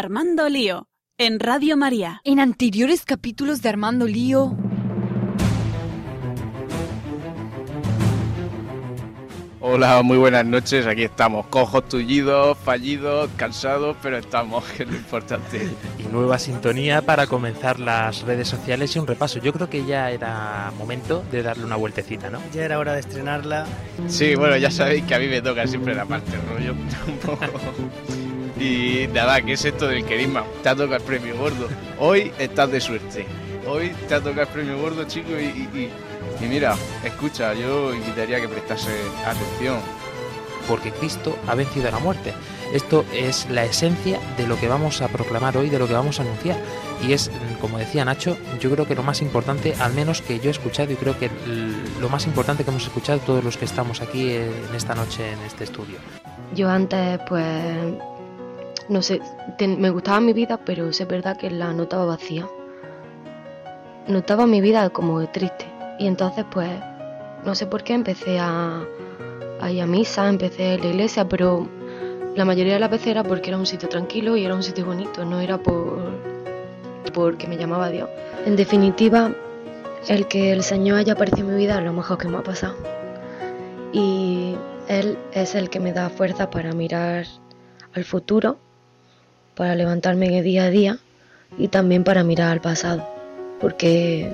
Armando Lío, en Radio María. En anteriores capítulos de Armando Lío... Hola, muy buenas noches. Aquí estamos, cojos, tullidos, fallidos, cansados, pero estamos, que es lo importante. Y nueva sintonía para comenzar las redes sociales y un repaso. Yo creo que ya era momento de darle una vueltecita, ¿no? Ya era hora de estrenarla. Sí, bueno, ya sabéis que a mí me toca siempre la parte rollo. Un poco. Y nada, ¿qué es esto del querisma? Te ha tocado el premio gordo. Hoy estás de suerte. Hoy te ha tocado el premio gordo, chico, y, y, y mira, escucha, yo invitaría que prestase atención. Porque Cristo ha vencido a la muerte. Esto es la esencia de lo que vamos a proclamar hoy, de lo que vamos a anunciar. Y es, como decía Nacho, yo creo que lo más importante, al menos que yo he escuchado, y creo que lo más importante que hemos escuchado todos los que estamos aquí en esta noche en este estudio. Yo antes, pues, no sé, me gustaba mi vida, pero es verdad que la notaba vacía. Notaba mi vida como triste. Y entonces, pues, no sé por qué empecé a, ir a misa, empecé a la iglesia, pero la mayoría de las veces era porque era un sitio tranquilo y era un sitio bonito, no era por porque me llamaba Dios. En definitiva, el que el Señor haya aparecido en mi vida es lo mejor que me ha pasado. Y Él es el que me da fuerza para mirar al futuro, para levantarme día a día y también para mirar al pasado, porque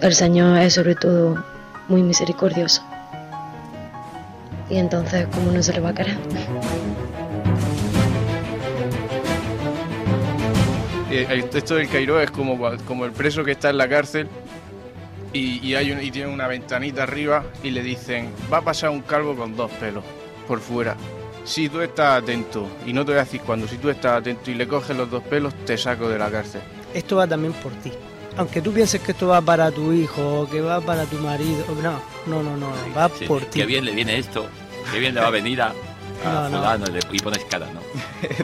el Señor es sobre todo muy misericordioso. Y entonces, ¿cómo no se le va a querer? El texto del Cairo es como, como el preso que está en la cárcel y, y hay un, y tiene una ventanita arriba y le dicen, va a pasar un calvo con dos pelos por fuera. Si tú estás atento, y no te voy a decir cuándo, si tú estás atento y le coges los dos pelos, te saco de la cárcel. Esto va también por ti. Aunque tú pienses que esto va para tu hijo, que va para tu marido, no, no, no, no, va Sí, por ti. Qué bien le viene esto, qué bien le va a venir a, a No, no. fulano, y pones cara, ¿no?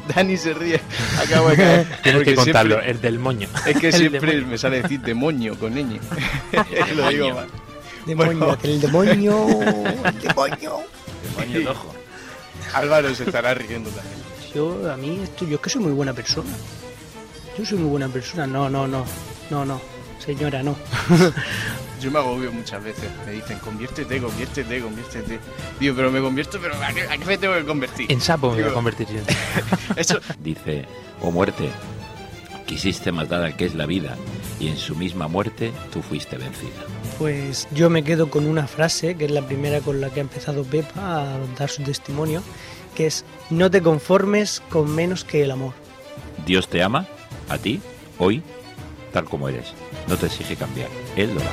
Dani se ríe, acabo de caer. Tienes que contarlo, siempre- el del moño. es que siempre me sale decir demonio con ñ. Lo digo mal. Demonio, Bueno. el demonio, el demonio. Demonio de ojo. Álvaro se estará riendo también. Yo, a mí, esto, yo es que soy muy buena persona. Yo soy muy buena persona. No, no, no, no, no, señora, no. Yo me agobio muchas veces. Me dicen, conviértete, conviértete, conviértete. Digo, pero me convierto, pero ¿a qué, a qué me tengo que convertir? En sapo me voy a convertir yo. Eso, Dice, oh muerte, quisiste matar al que es la vida, y en su misma muerte tú fuiste vencida. Pues yo me quedo con una frase, que es la primera con la que ha empezado Pepa a dar su testimonio, que es, no te conformes con menos que el amor. Dios te ama, a ti, hoy, tal como eres. No te exige cambiar, Él lo da.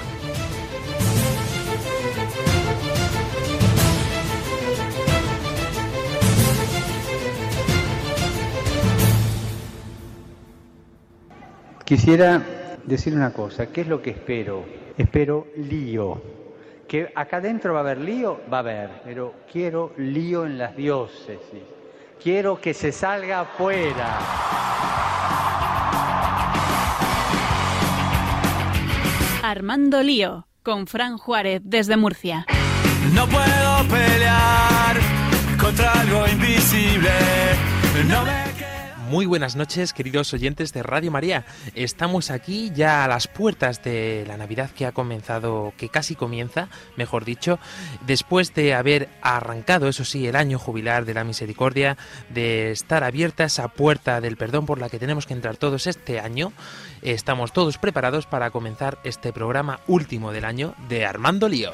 Quisiera decir una cosa, ¿qué es lo que espero? Espero lío. Que acá adentro va a haber lío, va a haber, pero quiero lío en las diócesis. Quiero que se salga afuera. Armando Lío, con Fran Juárez desde Murcia. No puedo pelear contra algo invisible. No me Muy buenas noches, queridos oyentes de Radio María. Estamos aquí ya a las puertas de la Navidad que ha comenzado, que casi comienza, mejor dicho, después de haber arrancado, eso sí, el año jubilar de la misericordia, de estar abierta esa puerta del perdón por la que tenemos que entrar todos este año. Estamos todos preparados para comenzar este programa último del año de Armando Lío.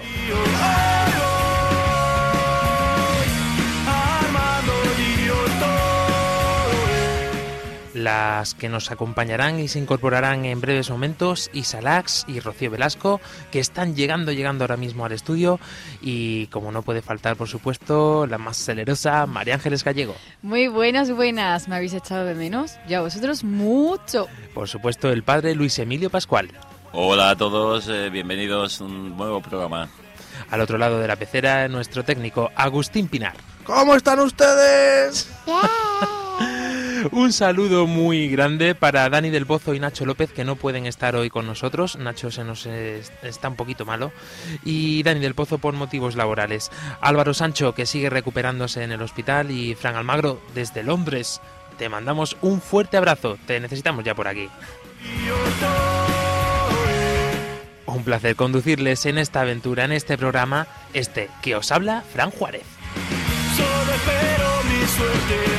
Las que nos acompañarán y se incorporarán en breves momentos, Isa Lax y Rocío Velasco, que están llegando, llegando ahora mismo al estudio. Y como no puede faltar, por supuesto, la más celerosa, María Ángeles Gallego. Muy buenas, buenas. ¿Me habéis echado de menos? Yo a vosotros mucho. Por supuesto, el padre Luis Emilio Pascual. Hola a todos, eh, bienvenidos a un nuevo programa. Al otro lado de la pecera, nuestro técnico Agustín Pinar. ¿Cómo están ustedes? Un saludo muy grande para Dani del Pozo y Nacho López que no pueden estar hoy con nosotros. Nacho se nos es- está un poquito malo y Dani del Pozo por motivos laborales. Álvaro Sancho que sigue recuperándose en el hospital y Fran Almagro desde Londres te mandamos un fuerte abrazo. Te necesitamos ya por aquí. Un placer conducirles en esta aventura, en este programa, este que os habla Fran Juárez. Solo espero mi suerte.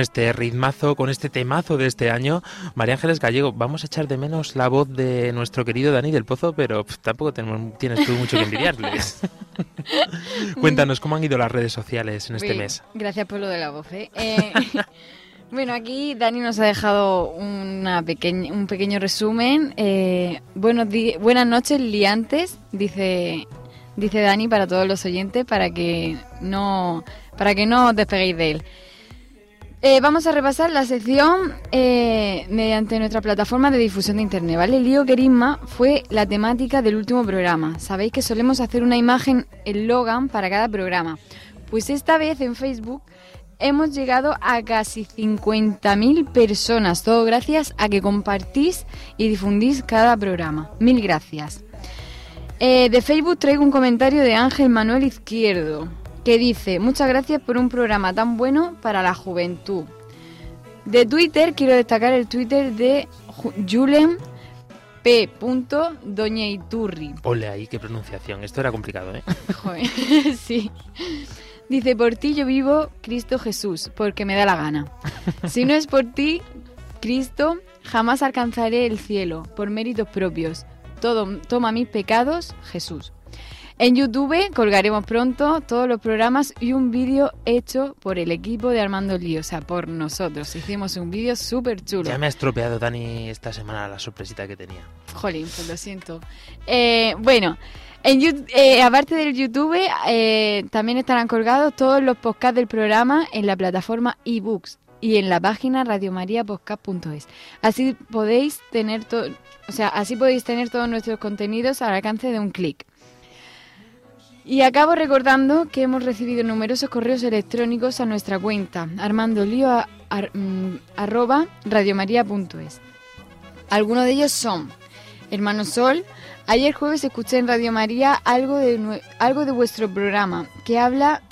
Este ritmazo, con este temazo de este año, María Ángeles Gallego, vamos a echar de menos la voz de nuestro querido Dani del Pozo, pero tampoco tenemos, tienes tú mucho que envidiarles. Cuéntanos cómo han ido las redes sociales en este Uy, mes. Gracias por lo de la voz. ¿eh? Eh, bueno, aquí Dani nos ha dejado una pequeña, un pequeño resumen. Eh, buenos buenas noches, liantes, dice, dice Dani para todos los oyentes, para que no, para que no os despeguéis de él. Eh, vamos a repasar la sección eh, mediante nuestra plataforma de difusión de internet, ¿vale? Lío Querisma fue la temática del último programa. Sabéis que solemos hacer una imagen, el Logan, para cada programa. Pues esta vez en Facebook hemos llegado a casi 50.000 personas, todo gracias a que compartís y difundís cada programa. Mil gracias. Eh, de Facebook traigo un comentario de Ángel Manuel Izquierdo que dice, muchas gracias por un programa tan bueno para la juventud. De Twitter quiero destacar el Twitter de Ju- Julen P. Doñeiturri. Ole ahí, qué pronunciación. Esto era complicado, ¿eh? Joder, sí. Dice, por ti yo vivo, Cristo Jesús, porque me da la gana. Si no es por ti, Cristo, jamás alcanzaré el cielo, por méritos propios. Todo, toma mis pecados, Jesús. En YouTube colgaremos pronto todos los programas y un vídeo hecho por el equipo de Armando Lío, o sea, por nosotros. Hicimos un vídeo súper chulo. Ya me ha estropeado Dani esta semana la sorpresita que tenía. Jolín, pues lo siento. Eh, bueno, en eh, aparte del YouTube, eh, también estarán colgados todos los podcasts del programa en la plataforma eBooks y en la página radiomariapodcast.es. Así podéis tener todo, o sea, así podéis tener todos nuestros contenidos al alcance de un clic. Y acabo recordando que hemos recibido numerosos correos electrónicos a nuestra cuenta armandolio ar- mm. Algunos de ellos son Hermano Sol, ayer jueves escuché en Radio María algo de, algo de vuestro programa que habla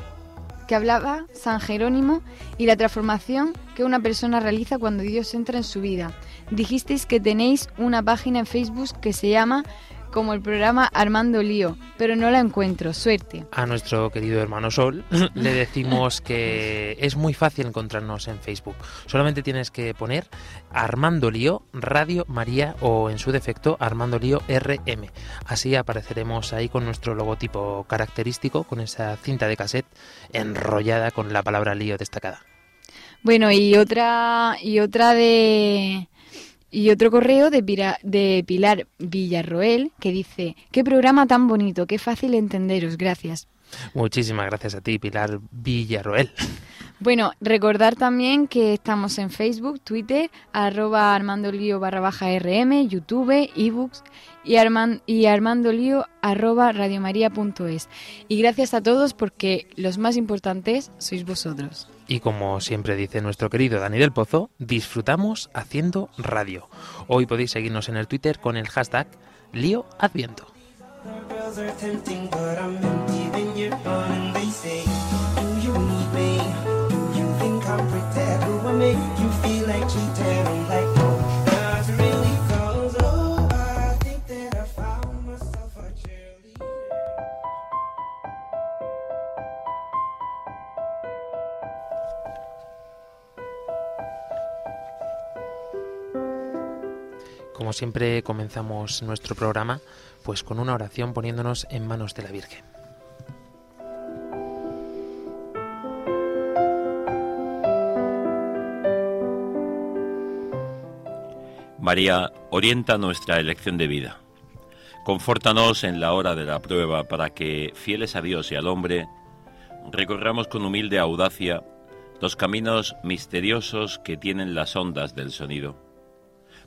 que hablaba San Jerónimo y la transformación que una persona realiza cuando Dios entra en su vida. Dijisteis que tenéis una página en Facebook que se llama como el programa Armando Lío, pero no la encuentro. Suerte. A nuestro querido hermano Sol le decimos que es muy fácil encontrarnos en Facebook. Solamente tienes que poner Armando Lío Radio María o en su defecto Armando Lío RM. Así apareceremos ahí con nuestro logotipo característico, con esa cinta de cassette enrollada con la palabra lío destacada. Bueno, y otra y otra de y otro correo de, Pira- de Pilar Villarroel que dice, qué programa tan bonito, qué fácil entenderos, gracias. Muchísimas gracias a ti, Pilar Villarroel. Bueno, recordar también que estamos en Facebook, Twitter, arroba armandolío barra baja rm, YouTube, ebooks y, Arman- y armandolío arroba radiomaria.es. Y gracias a todos porque los más importantes sois vosotros. Y como siempre dice nuestro querido Dani del Pozo, disfrutamos haciendo radio. Hoy podéis seguirnos en el Twitter con el hashtag Lío Adviento. como siempre comenzamos nuestro programa pues con una oración poniéndonos en manos de la Virgen. María, orienta nuestra elección de vida. Confórtanos en la hora de la prueba para que, fieles a Dios y al hombre, recorramos con humilde audacia los caminos misteriosos que tienen las ondas del sonido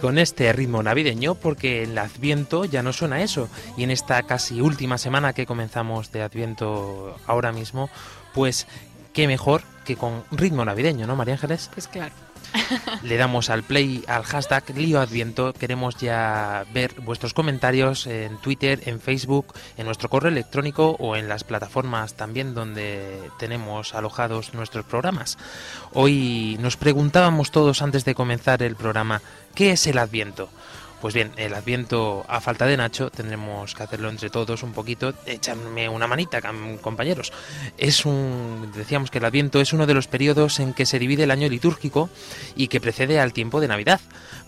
Con este ritmo navideño, porque el Adviento ya no suena eso, y en esta casi última semana que comenzamos de Adviento ahora mismo, pues qué mejor que con ritmo navideño, ¿no, María Ángeles? Pues claro. Le damos al play al hashtag Lío Adviento. Queremos ya ver vuestros comentarios en Twitter, en Facebook, en nuestro correo electrónico o en las plataformas también donde tenemos alojados nuestros programas. Hoy nos preguntábamos todos antes de comenzar el programa, ¿qué es el Adviento? Pues bien, el Adviento, a falta de Nacho, tendremos que hacerlo entre todos un poquito. Echarme una manita, compañeros. Es un, decíamos que el Adviento es uno de los periodos en que se divide el año litúrgico y que precede al tiempo de Navidad.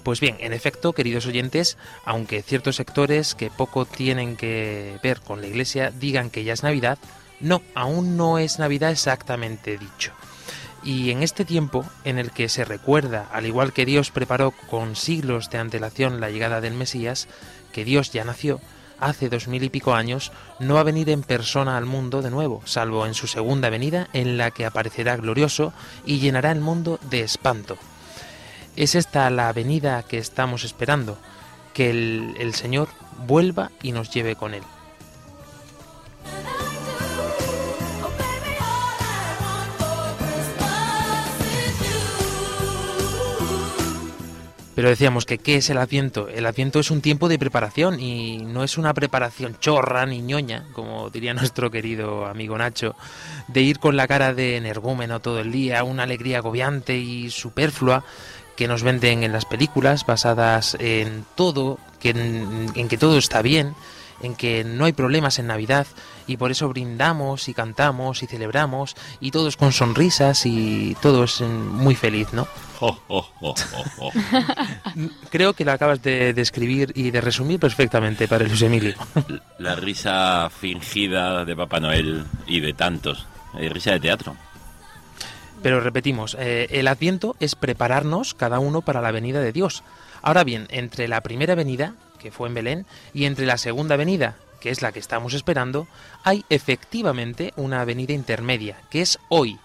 Pues bien, en efecto, queridos oyentes, aunque ciertos sectores que poco tienen que ver con la Iglesia digan que ya es Navidad, no, aún no es Navidad exactamente dicho. Y en este tiempo en el que se recuerda, al igual que Dios preparó con siglos de antelación la llegada del Mesías, que Dios ya nació hace dos mil y pico años, no va a venir en persona al mundo de nuevo, salvo en su segunda venida, en la que aparecerá glorioso y llenará el mundo de espanto. Es esta la venida que estamos esperando, que el, el Señor vuelva y nos lleve con Él. Pero decíamos que ¿qué es el Adviento? El Adviento es un tiempo de preparación y no es una preparación chorra ni ñoña, como diría nuestro querido amigo Nacho, de ir con la cara de energúmeno todo el día, una alegría agobiante y superflua que nos venden en las películas basadas en todo, que en, en que todo está bien, en que no hay problemas en Navidad y por eso brindamos y cantamos y celebramos y todos con sonrisas y todo es muy feliz, ¿no? Oh, oh, oh, oh, oh. Creo que lo acabas de describir y de resumir perfectamente para Luis Emilio. La risa fingida de Papá Noel y de tantos. Eh, risa de teatro. Pero repetimos, eh, el Adviento es prepararnos cada uno para la venida de Dios. Ahora bien, entre la primera venida, que fue en Belén, y entre la segunda venida, que es la que estamos esperando, hay efectivamente una venida intermedia, que es hoy.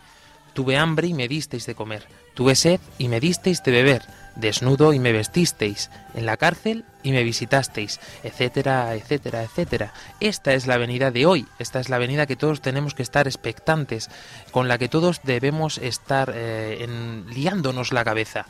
Tuve hambre y me disteis de comer. Tuve sed y me disteis de beber. Desnudo y me vestisteis. En la cárcel y me visitasteis. Etcétera, etcétera, etcétera. Esta es la venida de hoy. Esta es la venida que todos tenemos que estar expectantes. Con la que todos debemos estar eh, liándonos la cabeza.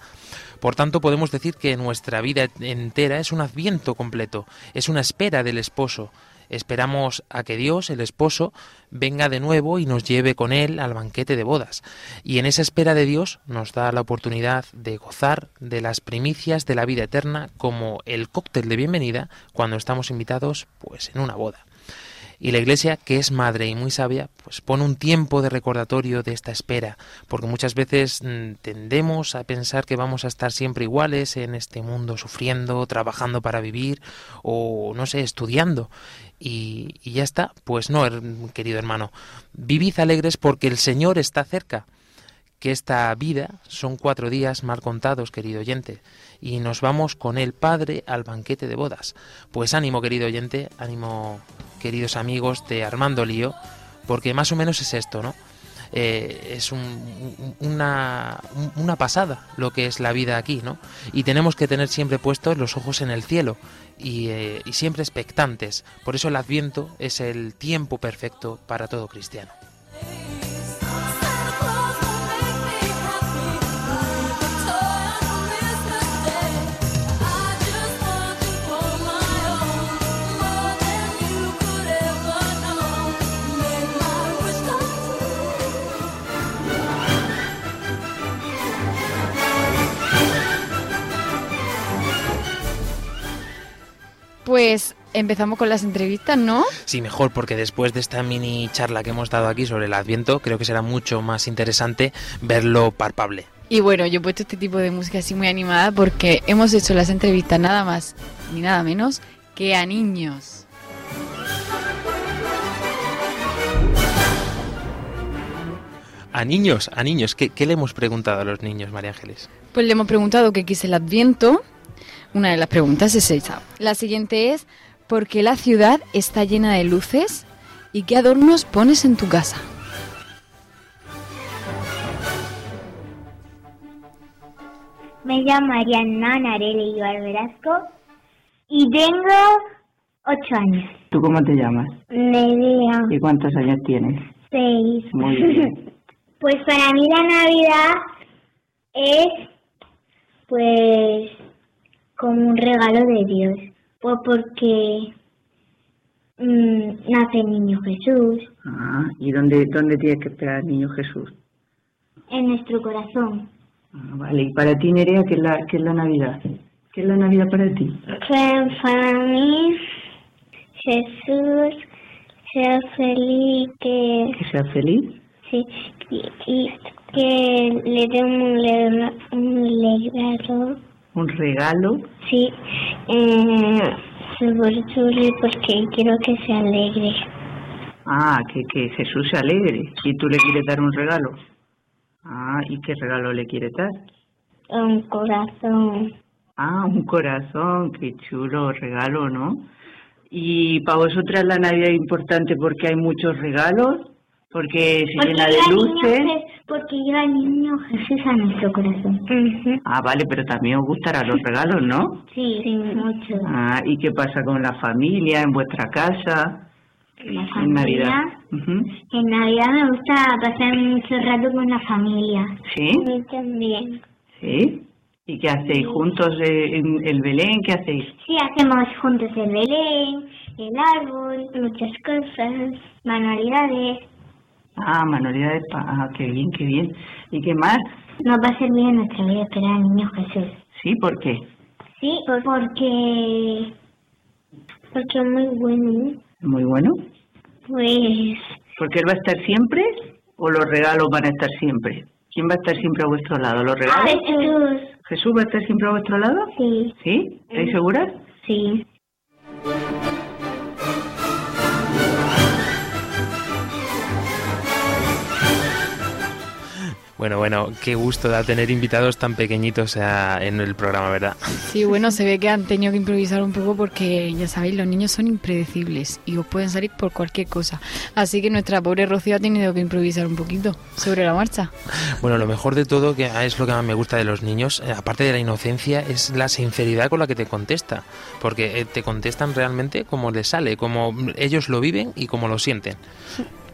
Por tanto, podemos decir que nuestra vida entera es un adviento completo. Es una espera del esposo. Esperamos a que Dios, el esposo, venga de nuevo y nos lleve con él al banquete de bodas. Y en esa espera de Dios nos da la oportunidad de gozar de las primicias de la vida eterna como el cóctel de bienvenida cuando estamos invitados pues en una boda. Y la Iglesia, que es madre y muy sabia, pues pone un tiempo de recordatorio de esta espera, porque muchas veces mm, tendemos a pensar que vamos a estar siempre iguales en este mundo, sufriendo, trabajando para vivir o, no sé, estudiando. Y, y ya está. Pues no, querido hermano, vivid alegres porque el Señor está cerca que esta vida son cuatro días mal contados, querido oyente, y nos vamos con el Padre al banquete de bodas. Pues ánimo, querido oyente, ánimo, queridos amigos de Armando Lío, porque más o menos es esto, ¿no? Eh, es un- un- una, un- una pasada lo que es la vida aquí, ¿no? Y tenemos que tener siempre puestos los ojos en el cielo y, eh, y siempre expectantes. Por eso el Adviento es el tiempo perfecto para todo cristiano. Pues empezamos con las entrevistas, ¿no? Sí, mejor, porque después de esta mini charla que hemos dado aquí sobre el Adviento, creo que será mucho más interesante verlo palpable. Y bueno, yo he puesto este tipo de música así muy animada porque hemos hecho las entrevistas nada más ni nada menos que a niños. A niños, a niños, ¿qué, qué le hemos preguntado a los niños, María Ángeles? Pues le hemos preguntado qué es el Adviento. Una de las preguntas es esa. La siguiente es, ¿por qué la ciudad está llena de luces y qué adornos pones en tu casa? Me llamo Ariana Narele Ibar Velasco y tengo ocho años. ¿Tú cómo te llamas? Nerea, ¿Y cuántos años tienes? seis. Muy bien. Pues para mí la Navidad es, pues, como un regalo de Dios. Pues porque mm, nace el niño Jesús Ah, ¿y dónde, dónde tienes que esperar al niño Jesús? en nuestro corazón. Ah, vale, y para ti, Nerea, ¿qué es, la, ¿qué es la Navidad? ¿Qué es la Navidad para ti? Pues para mí, Jesús sea feliz, que ¿Que seas feliz? sí, y, y que le dé un, le- un ¿Un regalo? sí, eh, porque quiero que se alegre. Ah, que, que Jesús se alegre. ¿Y tú le quieres dar un regalo? Ah, ¿y qué regalo le quieres dar? Un corazón. Ah, un corazón, qué chulo regalo, ¿no? Y para vosotras la Navidad es importante porque hay muchos regalos, porque se Porque llena de luces. Je- porque lleva el niño Jesús a nuestro corazón. Ah, vale, pero también os gustarán los regalos, ¿no? Sí, sí, mucho. Ah, ¿y qué pasa con la familia, en vuestra casa, La en familia. Navidad? Ujú. En Navidad me gusta pasar mucho rato con la familia. ¿Sí? A mí también. ¿Sí? ¿Y qué hacéis juntos en el Belén? ¿Qué hacéis? Sí, hacemos juntos el Belén, el árbol, muchas cosas, manualidades. Ah, manualidades. Ah, qué bien, qué bien. ¿Y qué más? Nos va a servir en nuestra vida esperar al niño Jesús. Sí, ¿por qué? Sí, porque... Porque es muy bueno. Muy bueno. Pues... ¿Porque él va a estar siempre o los regalos van a estar siempre? ¿Quién va a estar siempre a vuestro lado? ¿Los regalos? Jesús. ¿Jesús va a estar siempre a vuestro lado? Sí. ¿Sí? ¿Estáis seguras? Sí. Bueno, bueno, qué gusto da tener invitados tan pequeñitos a- en el programa, ¿verdad? Sí, bueno, se ve que han tenido que improvisar un poco porque, ya sabéis, los niños son impredecibles y os pueden salir por cualquier cosa. Así que nuestra pobre Rocío ha tenido que improvisar un poquito sobre la marcha. Bueno, lo mejor de todo, que es lo que más me gusta de los niños, eh, aparte de la inocencia, es la sinceridad con la que te contesta. Porque eh, te contestan realmente como les sale, como ellos lo viven y como lo sienten.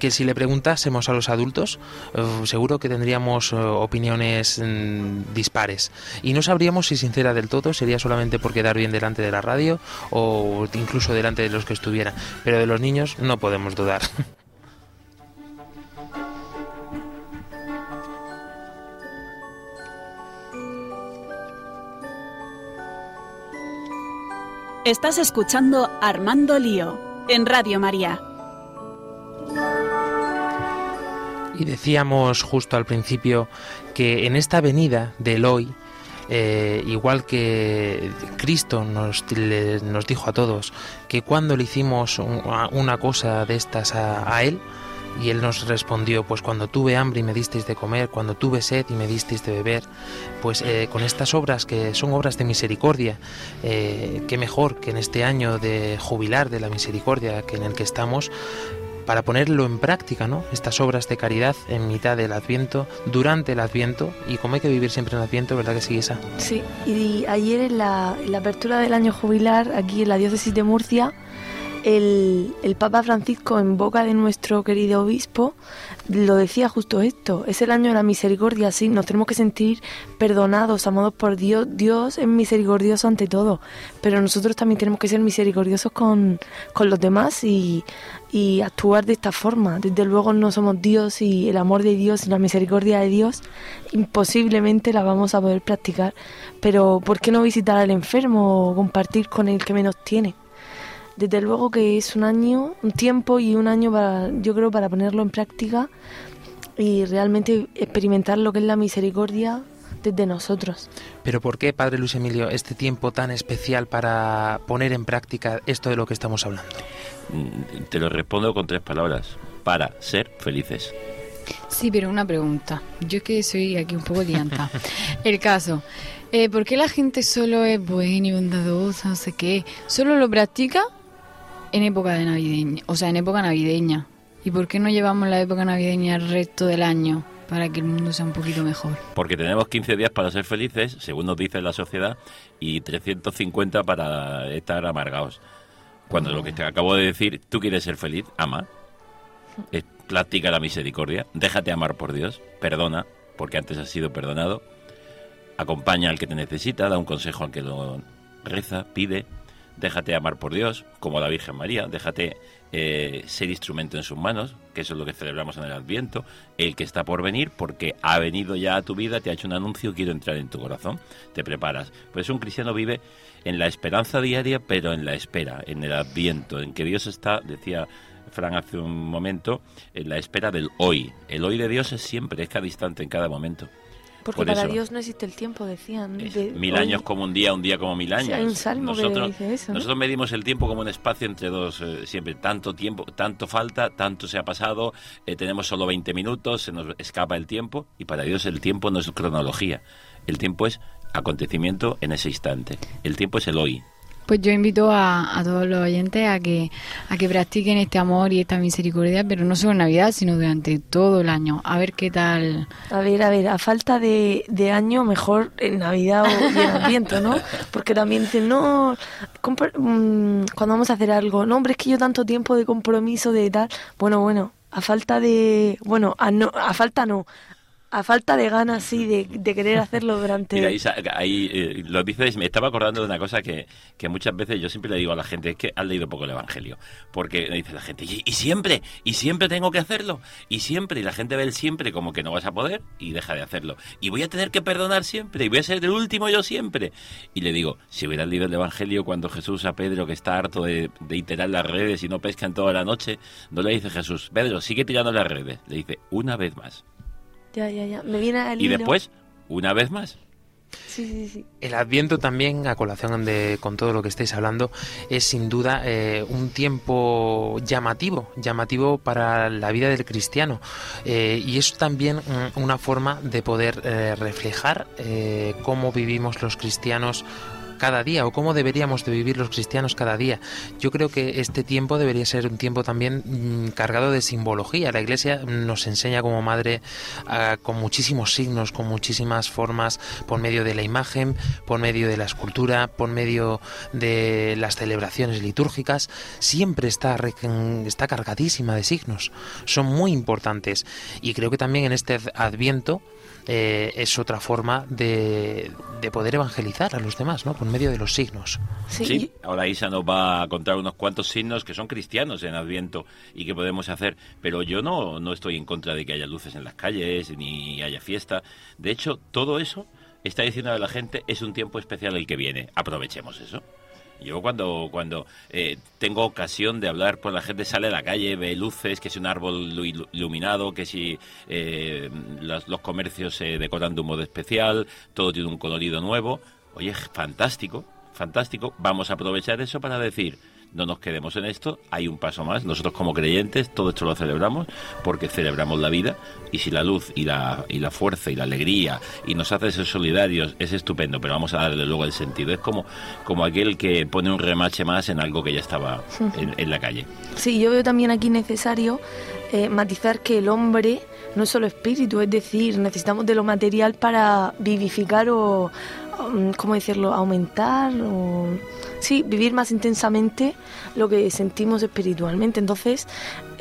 Que si le preguntásemos a los adultos, eh, seguro que tendríamos eh, opiniones mm, dispares. Y no sabríamos si sincera del todo sería solamente por quedar bien delante de la radio o incluso delante de los que estuvieran. Pero de los niños no podemos dudar. Estás escuchando Armando Lío en Radio María. Y decíamos justo al principio que en esta venida del hoy, eh, igual que Cristo nos, nos dijo a todos que cuando le hicimos una cosa de estas a, a Él, y Él nos respondió, pues cuando tuve hambre y me disteis de comer, cuando tuve sed y me disteis de beber, pues eh, con estas obras que son obras de misericordia, eh, qué mejor que en este año de jubilar de la misericordia que en el que estamos, para ponerlo en práctica, ¿no? Estas obras de caridad en mitad del Adviento, durante el Adviento, y como hay que vivir siempre en Adviento, ¿verdad que sí, esa? Sí, y ayer en la apertura del año jubilar, aquí en la diócesis de Murcia, el, Papa Francisco, en boca de nuestro querido obispo, lo decía justo esto, es el año de la misericordia, sí, nos tenemos que sentir perdonados, amados por Dios, Dios es misericordioso ante todo, pero nosotros también tenemos que ser misericordiosos con, con los demás y, y actuar de esta forma. Desde luego no somos Dios y el amor de Dios y la misericordia de Dios imposiblemente la vamos a poder practicar, pero ¿por qué no visitar al enfermo o compartir con el que menos tiene? Desde luego que es un año, un tiempo y un año para, yo creo, para ponerlo en práctica y realmente experimentar lo que es la misericordia desde nosotros. Pero ¿por qué, Padre Luis Emilio, este tiempo tan especial para poner en práctica esto de lo que estamos hablando? Mm, Te lo respondo con tres palabras. Para ser felices. Sí, pero una pregunta. Yo es que soy aquí un poco lianta. El caso, eh, ¿por qué la gente solo es buena y bondadosa, no sé qué? ¿Solo lo practica en época de navideña? O sea, en época navideña. ¿Y por qué no llevamos la época navideña el resto del año para que el mundo sea un poquito mejor? Porque tenemos 15 días para ser felices, según nos dice la sociedad, y 350 para estar amargados. Cuando lo que te acabo de decir, tú quieres ser feliz, ama. Practica la misericordia, déjate amar por Dios, perdona, porque antes has sido perdonado, acompaña al que te necesita, da un consejo al que lo reza, pide, déjate amar por Dios, como la Virgen María, déjate eh, ser instrumento en sus manos, que eso es lo que celebramos en el Adviento, el que está por venir, porque ha venido ya a tu vida, te ha hecho un anuncio, quiero entrar en tu corazón, te preparas. Pues un cristiano vive en la esperanza diaria, pero en la espera, en el Adviento, en que Dios está, decía Fran hace un momento, en la espera del hoy. El hoy de Dios es siempre, es cada instante, en cada momento. Porque Por para eso. Dios no existe el tiempo, decían. de- Mil hoy- años como un día, un día como mil años. Hay un salmo que nosotros, dice eso, ¿no? nosotros medimos el tiempo como un espacio entre dos, eh, siempre tanto tiempo, tanto falta, tanto se ha pasado, eh, tenemos solo 20 minutos, se nos escapa el tiempo y para Dios el tiempo no es cronología, el tiempo es acontecimiento en ese instante, el tiempo es el hoy. Pues yo invito a, todos los oyentes a que, a que practiquen este amor y esta misericordia, pero no solo en Navidad, sino durante todo el año. A ver qué tal. A ver, a ver, a falta de, de año, mejor en Navidad o en Adviento, ¿no? Porque también dicen, no, mm, cuando vamos a hacer algo, no, hombre, es que yo tanto tiempo de compromiso, de tal. Bueno, bueno, a falta de. Bueno, a, no, a falta no. A falta de ganas, sí, de, de querer hacerlo durante. Mira, Isa, ahí eh, lo dices, me estaba acordando de una cosa que, que muchas veces yo siempre le digo a la gente, es que has leído poco el Evangelio, porque me dice la gente, y, y siempre, y siempre tengo que hacerlo, y siempre, y la gente ve el siempre como que no vas a poder y deja de hacerlo, y voy a tener que perdonar siempre, y voy a ser el último yo siempre. Y le digo, si hubieras leído el Evangelio cuando Jesús a Pedro, que está harto de, de iterar las redes y no pesca en toda la noche, no le dice Jesús, Pedro, sigue tirando las redes, le dice, una vez más. Ya, ya, ya. Me viene al Y hilo. después, una vez más. Sí, sí, sí. El Adviento también, a colación de con todo lo que estáis hablando, es sin duda eh, un tiempo llamativo, llamativo para la vida del cristiano. Eh, y es también mm, una forma de poder eh, reflejar eh, cómo vivimos los cristianos cada día o cómo deberíamos de vivir los cristianos cada día. Yo creo que este tiempo debería ser un tiempo también mm, cargado de simbología. La Iglesia nos enseña como madre ah, con muchísimos signos, con muchísimas formas, por medio de la imagen, por medio de la escultura, por medio de las celebraciones litúrgicas. Siempre está, está cargadísima de signos. Son muy importantes. Y creo que también en este adviento eh, es otra forma de, de poder evangelizar a los demás, ¿no? Por medio de los signos. Sí, ahora Isa nos va a contar unos cuantos signos que son cristianos en Adviento y que podemos hacer, pero yo no, no estoy en contra de que haya luces en las calles ni haya fiesta. De hecho, todo eso está diciendo a la gente es un tiempo especial el que viene. Aprovechemos eso. Yo cuando cuando eh, tengo ocasión de hablar, pues la gente sale a la calle, ve luces, que si un árbol lu- ilu- iluminado, que si eh, los, los comercios se decoran de un modo especial, todo tiene un colorido nuevo. Oye, fantástico, fantástico. Vamos a aprovechar eso para decir, no nos quedemos en esto, hay un paso más. Nosotros como creyentes todo esto lo celebramos porque celebramos la vida y si la luz y la, y la fuerza y la alegría y nos hace ser solidarios es estupendo, pero vamos a darle luego el sentido. Es como, como aquel que pone un remache más en algo que ya estaba en, en la calle. Sí, yo veo también aquí necesario eh, matizar que el hombre no es solo espíritu, es decir, necesitamos de lo material para vivificar o, ¿cómo decirlo?, aumentar o... Sí, vivir más intensamente lo que sentimos espiritualmente. Entonces,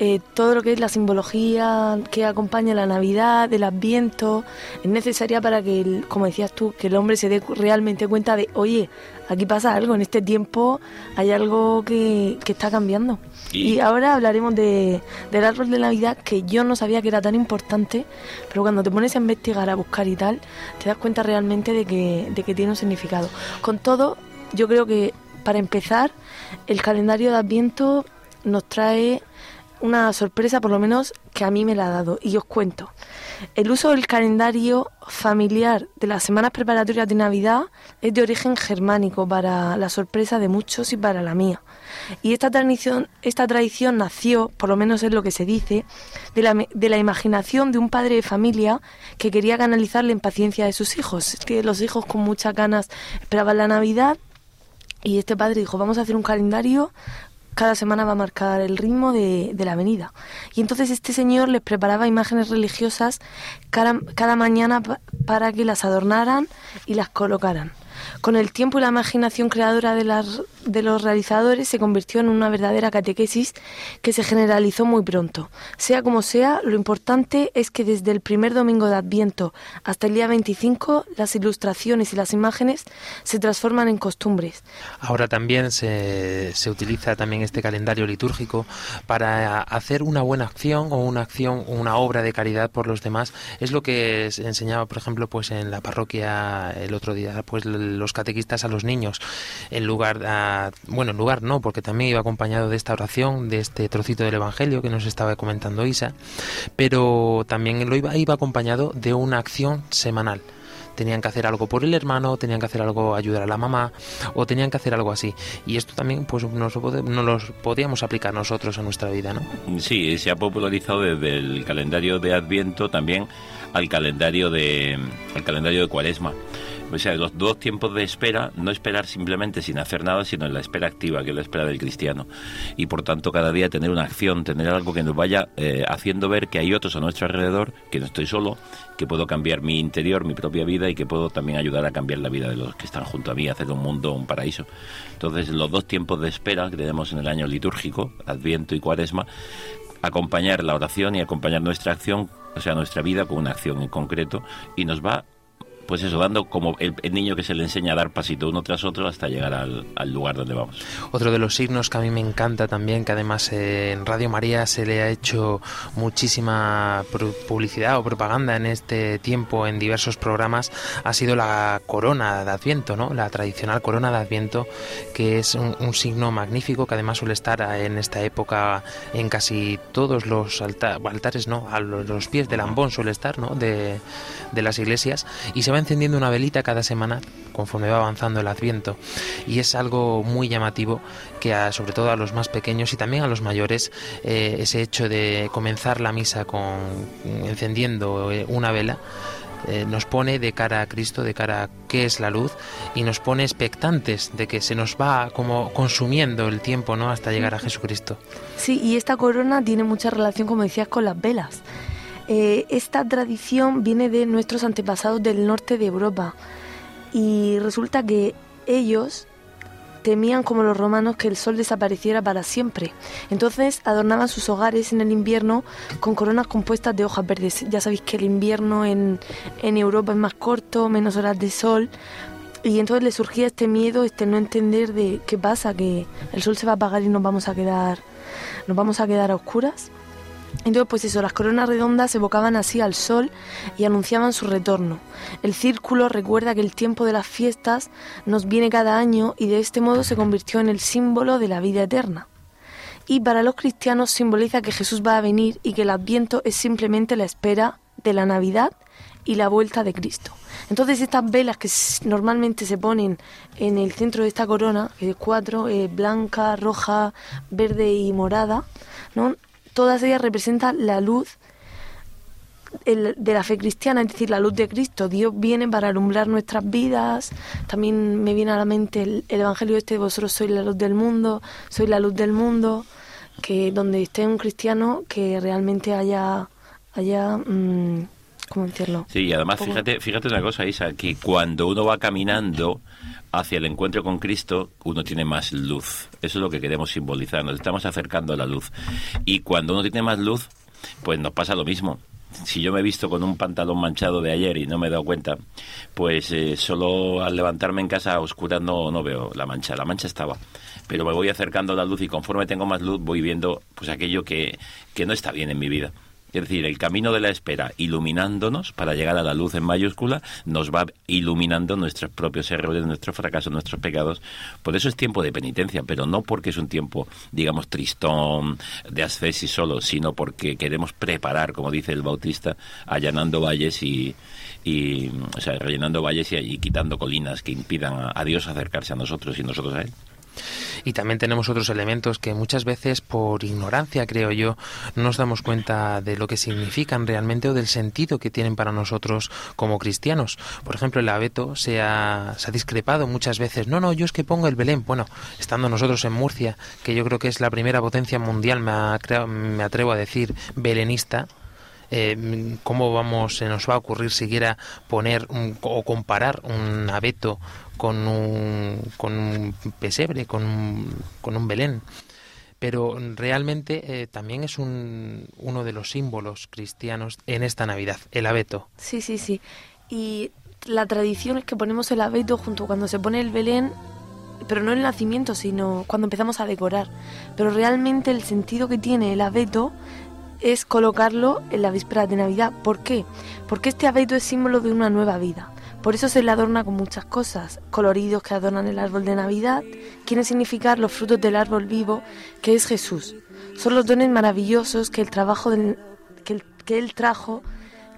eh, todo lo que es la simbología que acompaña la Navidad, el Adviento, es necesaria para que, el- como decías tú, que el hombre se dé realmente cuenta de, oye, aquí pasa algo, en este tiempo hay algo que, que está cambiando. Y- Y ahora hablaremos de, del árbol de Navidad, que yo no sabía que era tan importante, pero cuando te pones a investigar, a buscar y tal, te das cuenta realmente de que, de que tiene un significado. Con todo, yo creo que para empezar, el calendario de Adviento nos trae una sorpresa, por lo menos que a mí me la ha dado, y os cuento. El uso del calendario familiar de las semanas preparatorias de Navidad es de origen germánico para la sorpresa de muchos y para la mía. Y esta tradición, esta tradición nació, por lo menos es lo que se dice, de la, de la imaginación de un padre de familia que quería canalizar la impaciencia de sus hijos. Es que los hijos con muchas ganas esperaban la Navidad y este padre dijo, vamos a hacer un calendario, cada semana va a marcar el ritmo de, de la venida. Y entonces este señor les preparaba imágenes religiosas cada, cada mañana pa- para que las adornaran y las colocaran. Con el tiempo y la imaginación creadora de, las, de los realizadores se convirtió en una verdadera catequesis que se generalizó muy pronto. Sea como sea, lo importante es que desde el primer domingo de Adviento hasta el día 25 las ilustraciones y las imágenes se transforman en costumbres. Ahora también se, se utiliza también este calendario litúrgico para hacer una buena acción o una acción, una obra de caridad por los demás. Es lo que se enseñaba, por ejemplo, pues en la parroquia el otro día, pues los catequistas a los niños. En lugar, bueno, en lugar no, porque también iba acompañado de esta oración, de este trocito del Evangelio que nos estaba comentando Isa, pero también lo iba, iba acompañado de una acción semanal tenían que hacer algo por el hermano, tenían que hacer algo ayudar a la mamá o tenían que hacer algo así. Y esto también pues nos nos los podíamos aplicar nosotros a nuestra vida, ¿no? Sí, se ha popularizado desde el calendario de Adviento también al calendario de al calendario de Cuaresma. O sea, los dos tiempos de espera, no esperar simplemente sin hacer nada, sino en la espera activa, que es la espera del cristiano. Y por tanto, cada día tener una acción, tener algo que nos vaya eh, haciendo ver que hay otros a nuestro alrededor, que no estoy solo, que puedo cambiar mi interior, mi propia vida y que puedo también ayudar a cambiar la vida de los que están junto a mí, hacer un mundo, un paraíso. Entonces, los dos tiempos de espera que tenemos en el año litúrgico, Adviento y Cuaresma, acompañar la oración y acompañar nuestra acción, o sea, nuestra vida con una acción en concreto y nos va, pues eso, dando como el, el niño que se le enseña a dar pasito uno tras otro hasta llegar al, al lugar donde vamos. Otro de los signos que a mí me encanta también, que además eh, en Radio María se le ha hecho muchísima publicidad o propaganda en este tiempo en diversos programas, ha sido la corona de Adviento, ¿no? La tradicional corona de Adviento, que es un, un signo magnífico que además suele estar en esta época en casi todos los alta- altares, ¿no? A los pies del ambón suele estar, ¿no? De, de las iglesias y se va encendiendo una velita cada semana conforme va avanzando el Adviento y es algo muy llamativo que a- sobre todo a los más pequeños y también a los mayores eh, ese hecho de comenzar la misa con encendiendo eh, una vela eh, nos pone de cara a Cristo, de cara a qué es la luz y nos pone expectantes de que se nos va como consumiendo el tiempo, ¿no? Hasta llegar a Jesucristo. Sí, y esta corona tiene mucha relación, como decías, con las velas. Eh, esta tradición viene de nuestros antepasados del norte de Europa y resulta que ellos temían como los romanos que el sol desapareciera para siempre. Entonces adornaban sus hogares en el invierno con coronas compuestas de hojas verdes. Ya sabéis que el invierno en, en Europa es más corto, menos horas de sol. Y entonces le surgía este miedo, este no entender de qué pasa, que el sol se va a apagar y nos vamos a quedar, nos vamos a quedar a oscuras. Entonces, pues eso, las coronas redondas evocaban así al sol y anunciaban su retorno. El círculo recuerda que el tiempo de las fiestas nos viene cada año y de este modo se convirtió en el símbolo de la vida eterna. Y para los cristianos simboliza que Jesús va a venir y que el adviento es simplemente la espera de la Navidad y la vuelta de Cristo. Entonces estas velas que normalmente se ponen en el centro de esta corona, que es cuatro, eh, blanca, roja, verde y morada, ¿no? Todas ellas representan la luz el- de la fe cristiana, es decir, la luz de Cristo. Dios viene para alumbrar nuestras vidas. También me viene a la mente el, el Evangelio este, vosotros sois la luz del mundo, sois la luz del mundo, que donde esté un cristiano que realmente haya, haya mm, ¿cómo decirlo? Sí, y además fíjate, fíjate una cosa, Isa, que cuando uno va caminando hacia el encuentro con Cristo, uno tiene más luz. Eso es lo que queremos simbolizar, nos estamos acercando a la luz. Y cuando uno tiene más luz, pues nos pasa lo mismo. Si yo me he visto con un pantalón manchado de ayer y no me he dado cuenta, pues eh, solo al levantarme en casa a oscuras no, no veo la mancha. La mancha estaba. Pero me voy acercando a la luz y conforme tengo más luz voy viendo pues aquello que, que no está bien en mi vida. Es decir, el camino de la espera, iluminándonos para llegar a la luz en mayúscula, nos va iluminando nuestros propios errores, nuestros fracasos, nuestros pecados. Por eso es tiempo de penitencia, pero no porque es un tiempo, digamos, tristón, de ascesis solo, sino porque queremos preparar, como dice el Bautista, allanando valles y, y o sea, rellenando valles y, quitando colinas que impidan a Dios acercarse a nosotros y nosotros a Él. Y también tenemos otros elementos que muchas veces por ignorancia, creo yo, no nos damos cuenta de lo que significan realmente o del sentido que tienen para nosotros como cristianos. Por ejemplo, el abeto se ha, se ha discrepado muchas veces. No, no, yo es que pongo el Belén. Bueno, estando nosotros en Murcia, que yo creo que es la primera potencia mundial, me, atrevo a decir, belenista, eh, cómo vamos se nos va a ocurrir siquiera poner un- o comparar un abeto con un, con un pesebre, con un, con un Belén. Pero realmente eh, también es un, uno de los símbolos cristianos en esta Navidad, el abeto. Sí, sí, sí. Y la tradición es que ponemos el abeto junto cuando se pone el Belén, pero no el nacimiento, sino cuando empezamos a decorar. Pero realmente el sentido que tiene el abeto es colocarlo en la víspera de Navidad. ¿Por qué? Porque este abeto es símbolo de una nueva vida. Por eso se le adorna con muchas cosas, coloridos que adornan el árbol de Navidad, quieren significar los frutos del árbol vivo, que es Jesús. Son los dones maravillosos que el trabajo que él trajo,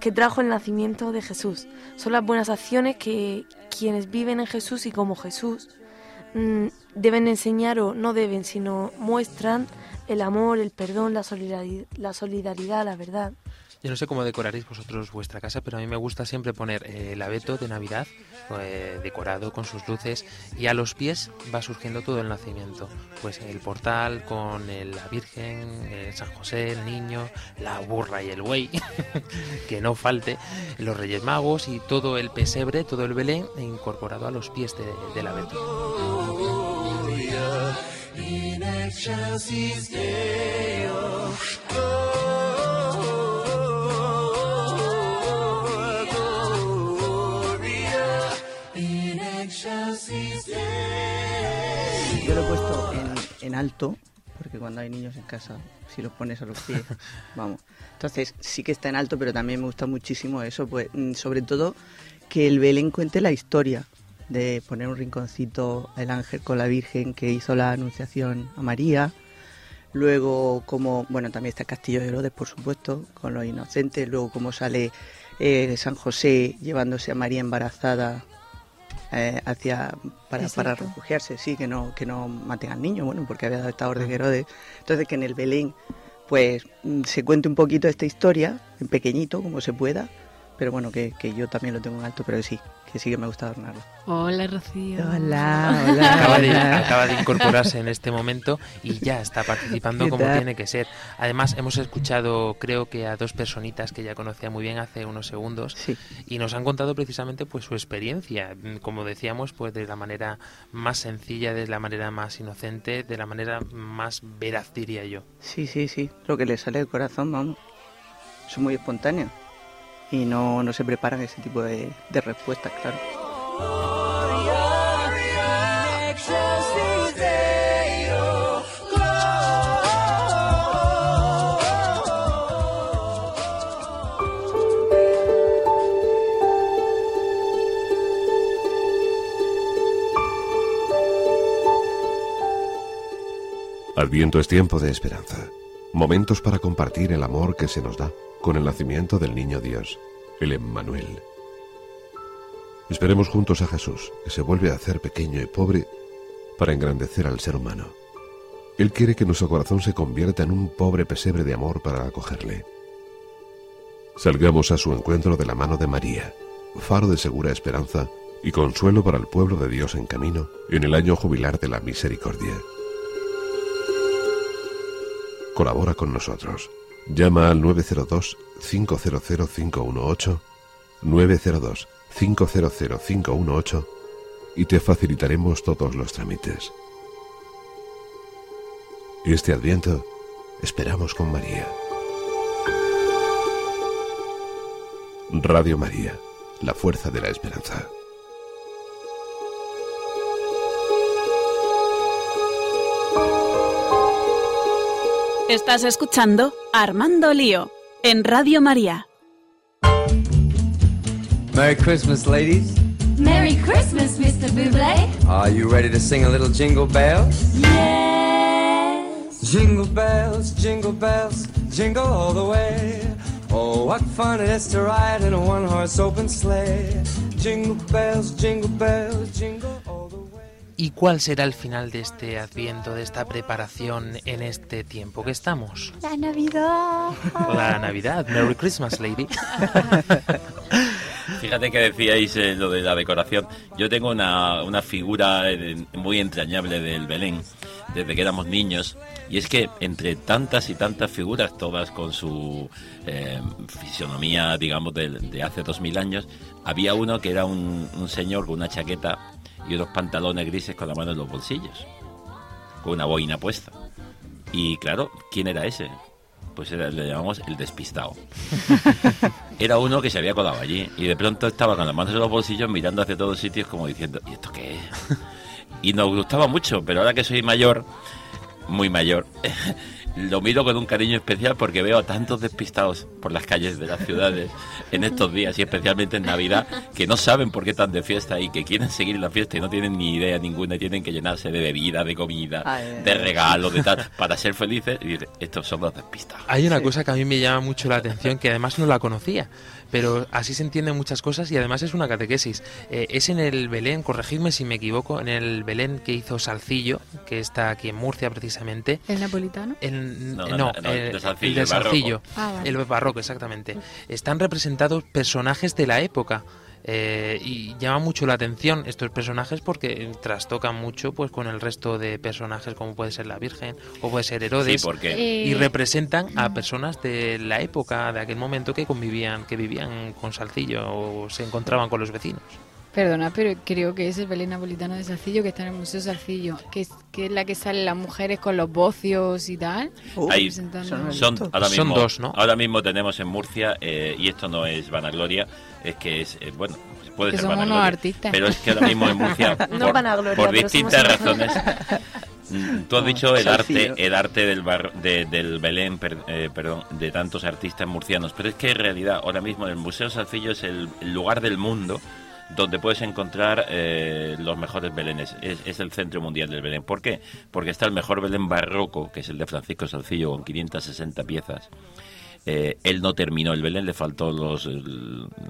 que trajo el nacimiento de Jesús. Son las buenas acciones que quienes viven en Jesús y como Jesús mm, deben enseñar o no deben, sino muestran el amor, el perdón, la solidaridad, la, solidaridad, la verdad. Yo no sé cómo decoraréis vosotros vuestra casa, pero a mí me gusta siempre poner eh, el abeto de Navidad eh, decorado con sus luces y a los pies va surgiendo todo el nacimiento. Pues el portal con el- la Virgen, eh, San José, el niño, la burra y el buey, que no falte, los Reyes Magos y todo el pesebre, todo el Belén incorporado a los pies de- del abeto. In excelsis Deo. Gloria in excelsis Deo. Yo lo he puesto en, en alto, porque cuando hay niños en casa, si los pones a los pies, vamos. Entonces sí que está en alto, pero también me gusta muchísimo eso, pues mm, sobre todo que el Belén cuente la historia de poner un rinconcito el ángel con la Virgen que hizo la anunciación a María. Luego, como, bueno, también está el Castillo de Herodes, por supuesto, con los inocentes. Luego, cómo sale eh, San José llevándose a María embarazada eh, hacia para, para refugiarse, sí, que no que no maten al niño, bueno, porque había dado esta orden Herodes. Entonces que en el Belén pues mm, se cuente un poquito esta historia, en pequeñito, como se pueda, pero bueno, que, que yo también lo tengo en alto, pero sí, que sí que me gusta adornarlo. Hola, Rocío. Hola, hola. Acaba de, hola. acaba de incorporarse en este momento y ya está participando ¿Qué como tal? tiene que ser. Además, hemos escuchado, creo que a dos personitas que ya conocía muy bien hace unos segundos y nos han contado precisamente pues su experiencia, como decíamos, pues de la manera más sencilla, de la manera más inocente, de la manera más veraz, diría yo. Sí, sí, sí, lo que le sale del corazón, vamos. Son muy espontáneos y no, no se preparan ese tipo de, de respuestas, claro. Adviento es tiempo de esperanza, momentos para compartir el amor que se nos da con el nacimiento del niño Dios, el Emmanuel. Esperemos juntos a Jesús, que se vuelve a hacer pequeño y pobre para engrandecer al ser humano. Él quiere que nuestro corazón se convierta en un pobre pesebre de amor para acogerle. Salgamos a su encuentro de la mano de María, faro de segura esperanza y consuelo para el pueblo de Dios en camino en el año jubilar de la misericordia. Colabora con nosotros. Llama al 902-500-518, 902-500-518 y te facilitaremos todos los trámites. Este adviento esperamos con María. Radio María, la fuerza de la esperanza. Estás escuchando Armando Lío en Radio María. Merry Christmas, ladies. Merry Christmas, Mr. Buble. Are you ready to sing a little jingle bells? Yes. Jingle bells, jingle bells, jingle all the way. Oh, what fun it is to ride in a one horse open sleigh. Jingle bells, jingle bells, jingle all the way. ¿Y cuál será el final de este adviento, de esta preparación en este tiempo que estamos? La Navidad. La Navidad. Merry Christmas, lady. Fíjate que decíais eh, lo de la decoración. Yo tengo una, una figura eh, muy entrañable del Belén desde que éramos niños. Y es que entre tantas y tantas figuras, todas con su eh, fisionomía, digamos, de, de hace dos mil años, había uno que era un, un señor con una chaqueta y unos pantalones grises con la mano en los bolsillos, con una boina puesta. Y claro, ¿quién era ese? Pues era, le llamamos el despistado. Era uno que se había colado allí y de pronto estaba con las manos en los bolsillos mirando hacia todos sitios como diciendo, ¿y esto qué es? Y nos gustaba mucho, pero ahora que soy mayor, muy mayor, lo miro con un cariño especial porque veo a tantos despistados por las calles de las ciudades en estos días y especialmente en Navidad que no saben por qué están de fiesta y que quieren seguir la fiesta y no tienen ni idea ninguna y tienen que llenarse de bebida, de comida, Ay, de regalos, de tal, para ser felices y dice, estos son los despistados. Hay una cosa que a mí me llama mucho la atención, que además no la conocía, pero así se entienden muchas cosas y además es una catequesis. Eh, es en el Belén, corregidme si me equivoco, en el Belén que hizo Salcillo, que está aquí en Murcia precisamente. ¿El napolitano? El, No, no, no, no, eh, el de Salcillo, el de el barroco. Salcillo, Ah, vale. el barroco, exactamente. Están representados personajes de la época. Eh, y llama mucho la atención estos personajes porque trastocan mucho pues con el resto de personajes como puede ser la Virgen o puede ser Herodes Sí, porque- y Eh, representan a personas de la época de aquel momento que convivían que vivían con Salcillo o se encontraban con los vecinos Perdona, pero creo que es el Belén napolitano de Salcillo que está en el Museo Salcillo, que es, que es la que salen las mujeres con los bocios y tal. Ahí representando- son, ahora Son mismo, dos, ¿no? Ahora mismo tenemos en Murcia, eh, y esto no es vanagloria, es que es, eh, bueno, puede Que ser somos unos artistas. pero es que ahora mismo en Murcia, No por, vanagloria, por distintas somos- razones, mm, tú has dicho el arte, el arte del, bar- de- del Belén, per- eh, perdón, de tantos artistas murcianos, pero es que en realidad ahora mismo el Museo Salcillo es el, el lugar del mundo donde puedes encontrar eh, los mejores belenes. Es, el centro mundial del Belén. ¿Por qué? Porque está el mejor Belén barroco, que es el de Francisco Salcillo, con 560 piezas. Eh, él no terminó el Belén, le faltó los,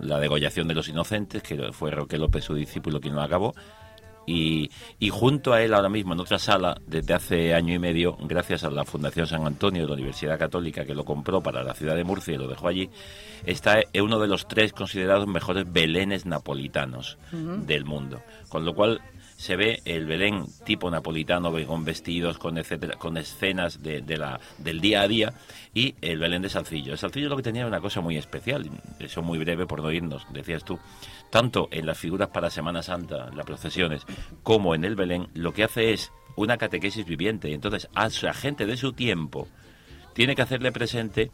la degollación de los inocentes, que fue Roque López, su discípulo, quien lo acabó. Y, y junto a él ahora mismo en otra sala, desde hace año y medio, gracias a la Fundación San Antonio de la Universidad Católica que lo compró para la ciudad de Murcia y lo dejó allí, está uno de los tres considerados mejores belenes napolitanos del mundo. Con lo cual se ve el Belén tipo napolitano con vestidos, con etcétera, con escenas de, de la, del día a día y el Belén de Salcillo. El Salcillo lo que tenía era una cosa muy especial, eso muy breve por no irnos, decías tú, tanto en las figuras para Semana Santa, las procesiones, como en el Belén, lo que hace es una catequesis viviente. Entonces, a la gente de su tiempo tiene que hacerle presente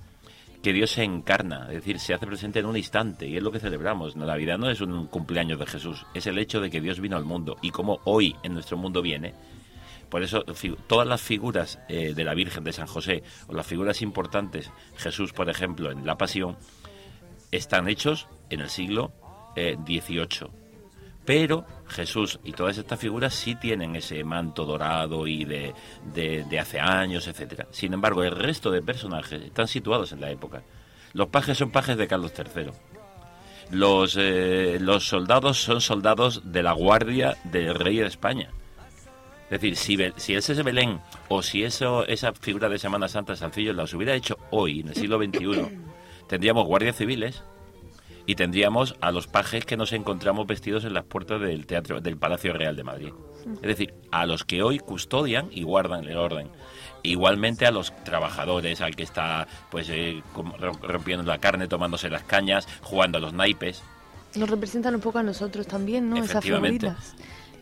que Dios se encarna, es decir, se hace presente en un instante, y es lo que celebramos. Navidad no es un cumpleaños de Jesús, es el hecho de que Dios vino al mundo, y como hoy en nuestro mundo viene, por eso todas las figuras eh, de la Virgen de San José, o las figuras importantes, Jesús, por ejemplo, en la Pasión, están hechos en el siglo eh, XVIII. Pero Jesús y todas estas figuras sí tienen ese manto dorado y de, de, hace años, etcétera. Sin embargo, el resto de personajes están situados en la época. Los pajes son pajes de Carlos III. Los, eh, los soldados son soldados de la guardia del rey de España. Es decir, si, si ese es Belén o si eso, esa figura de Semana Santa Sancillo las hubiera hecho hoy, en el siglo XXI, tendríamos guardias civiles y tendríamos a los pajes que nos encontramos vestidos en las puertas del teatro del Palacio Real de Madrid. Es decir, a los que hoy custodian y guardan el orden. Igualmente a los trabajadores, al que está pues eh, rompiendo la carne, tomándose las cañas, jugando a los naipes. Nos representan un poco a nosotros también, ¿no? Esas figuritas.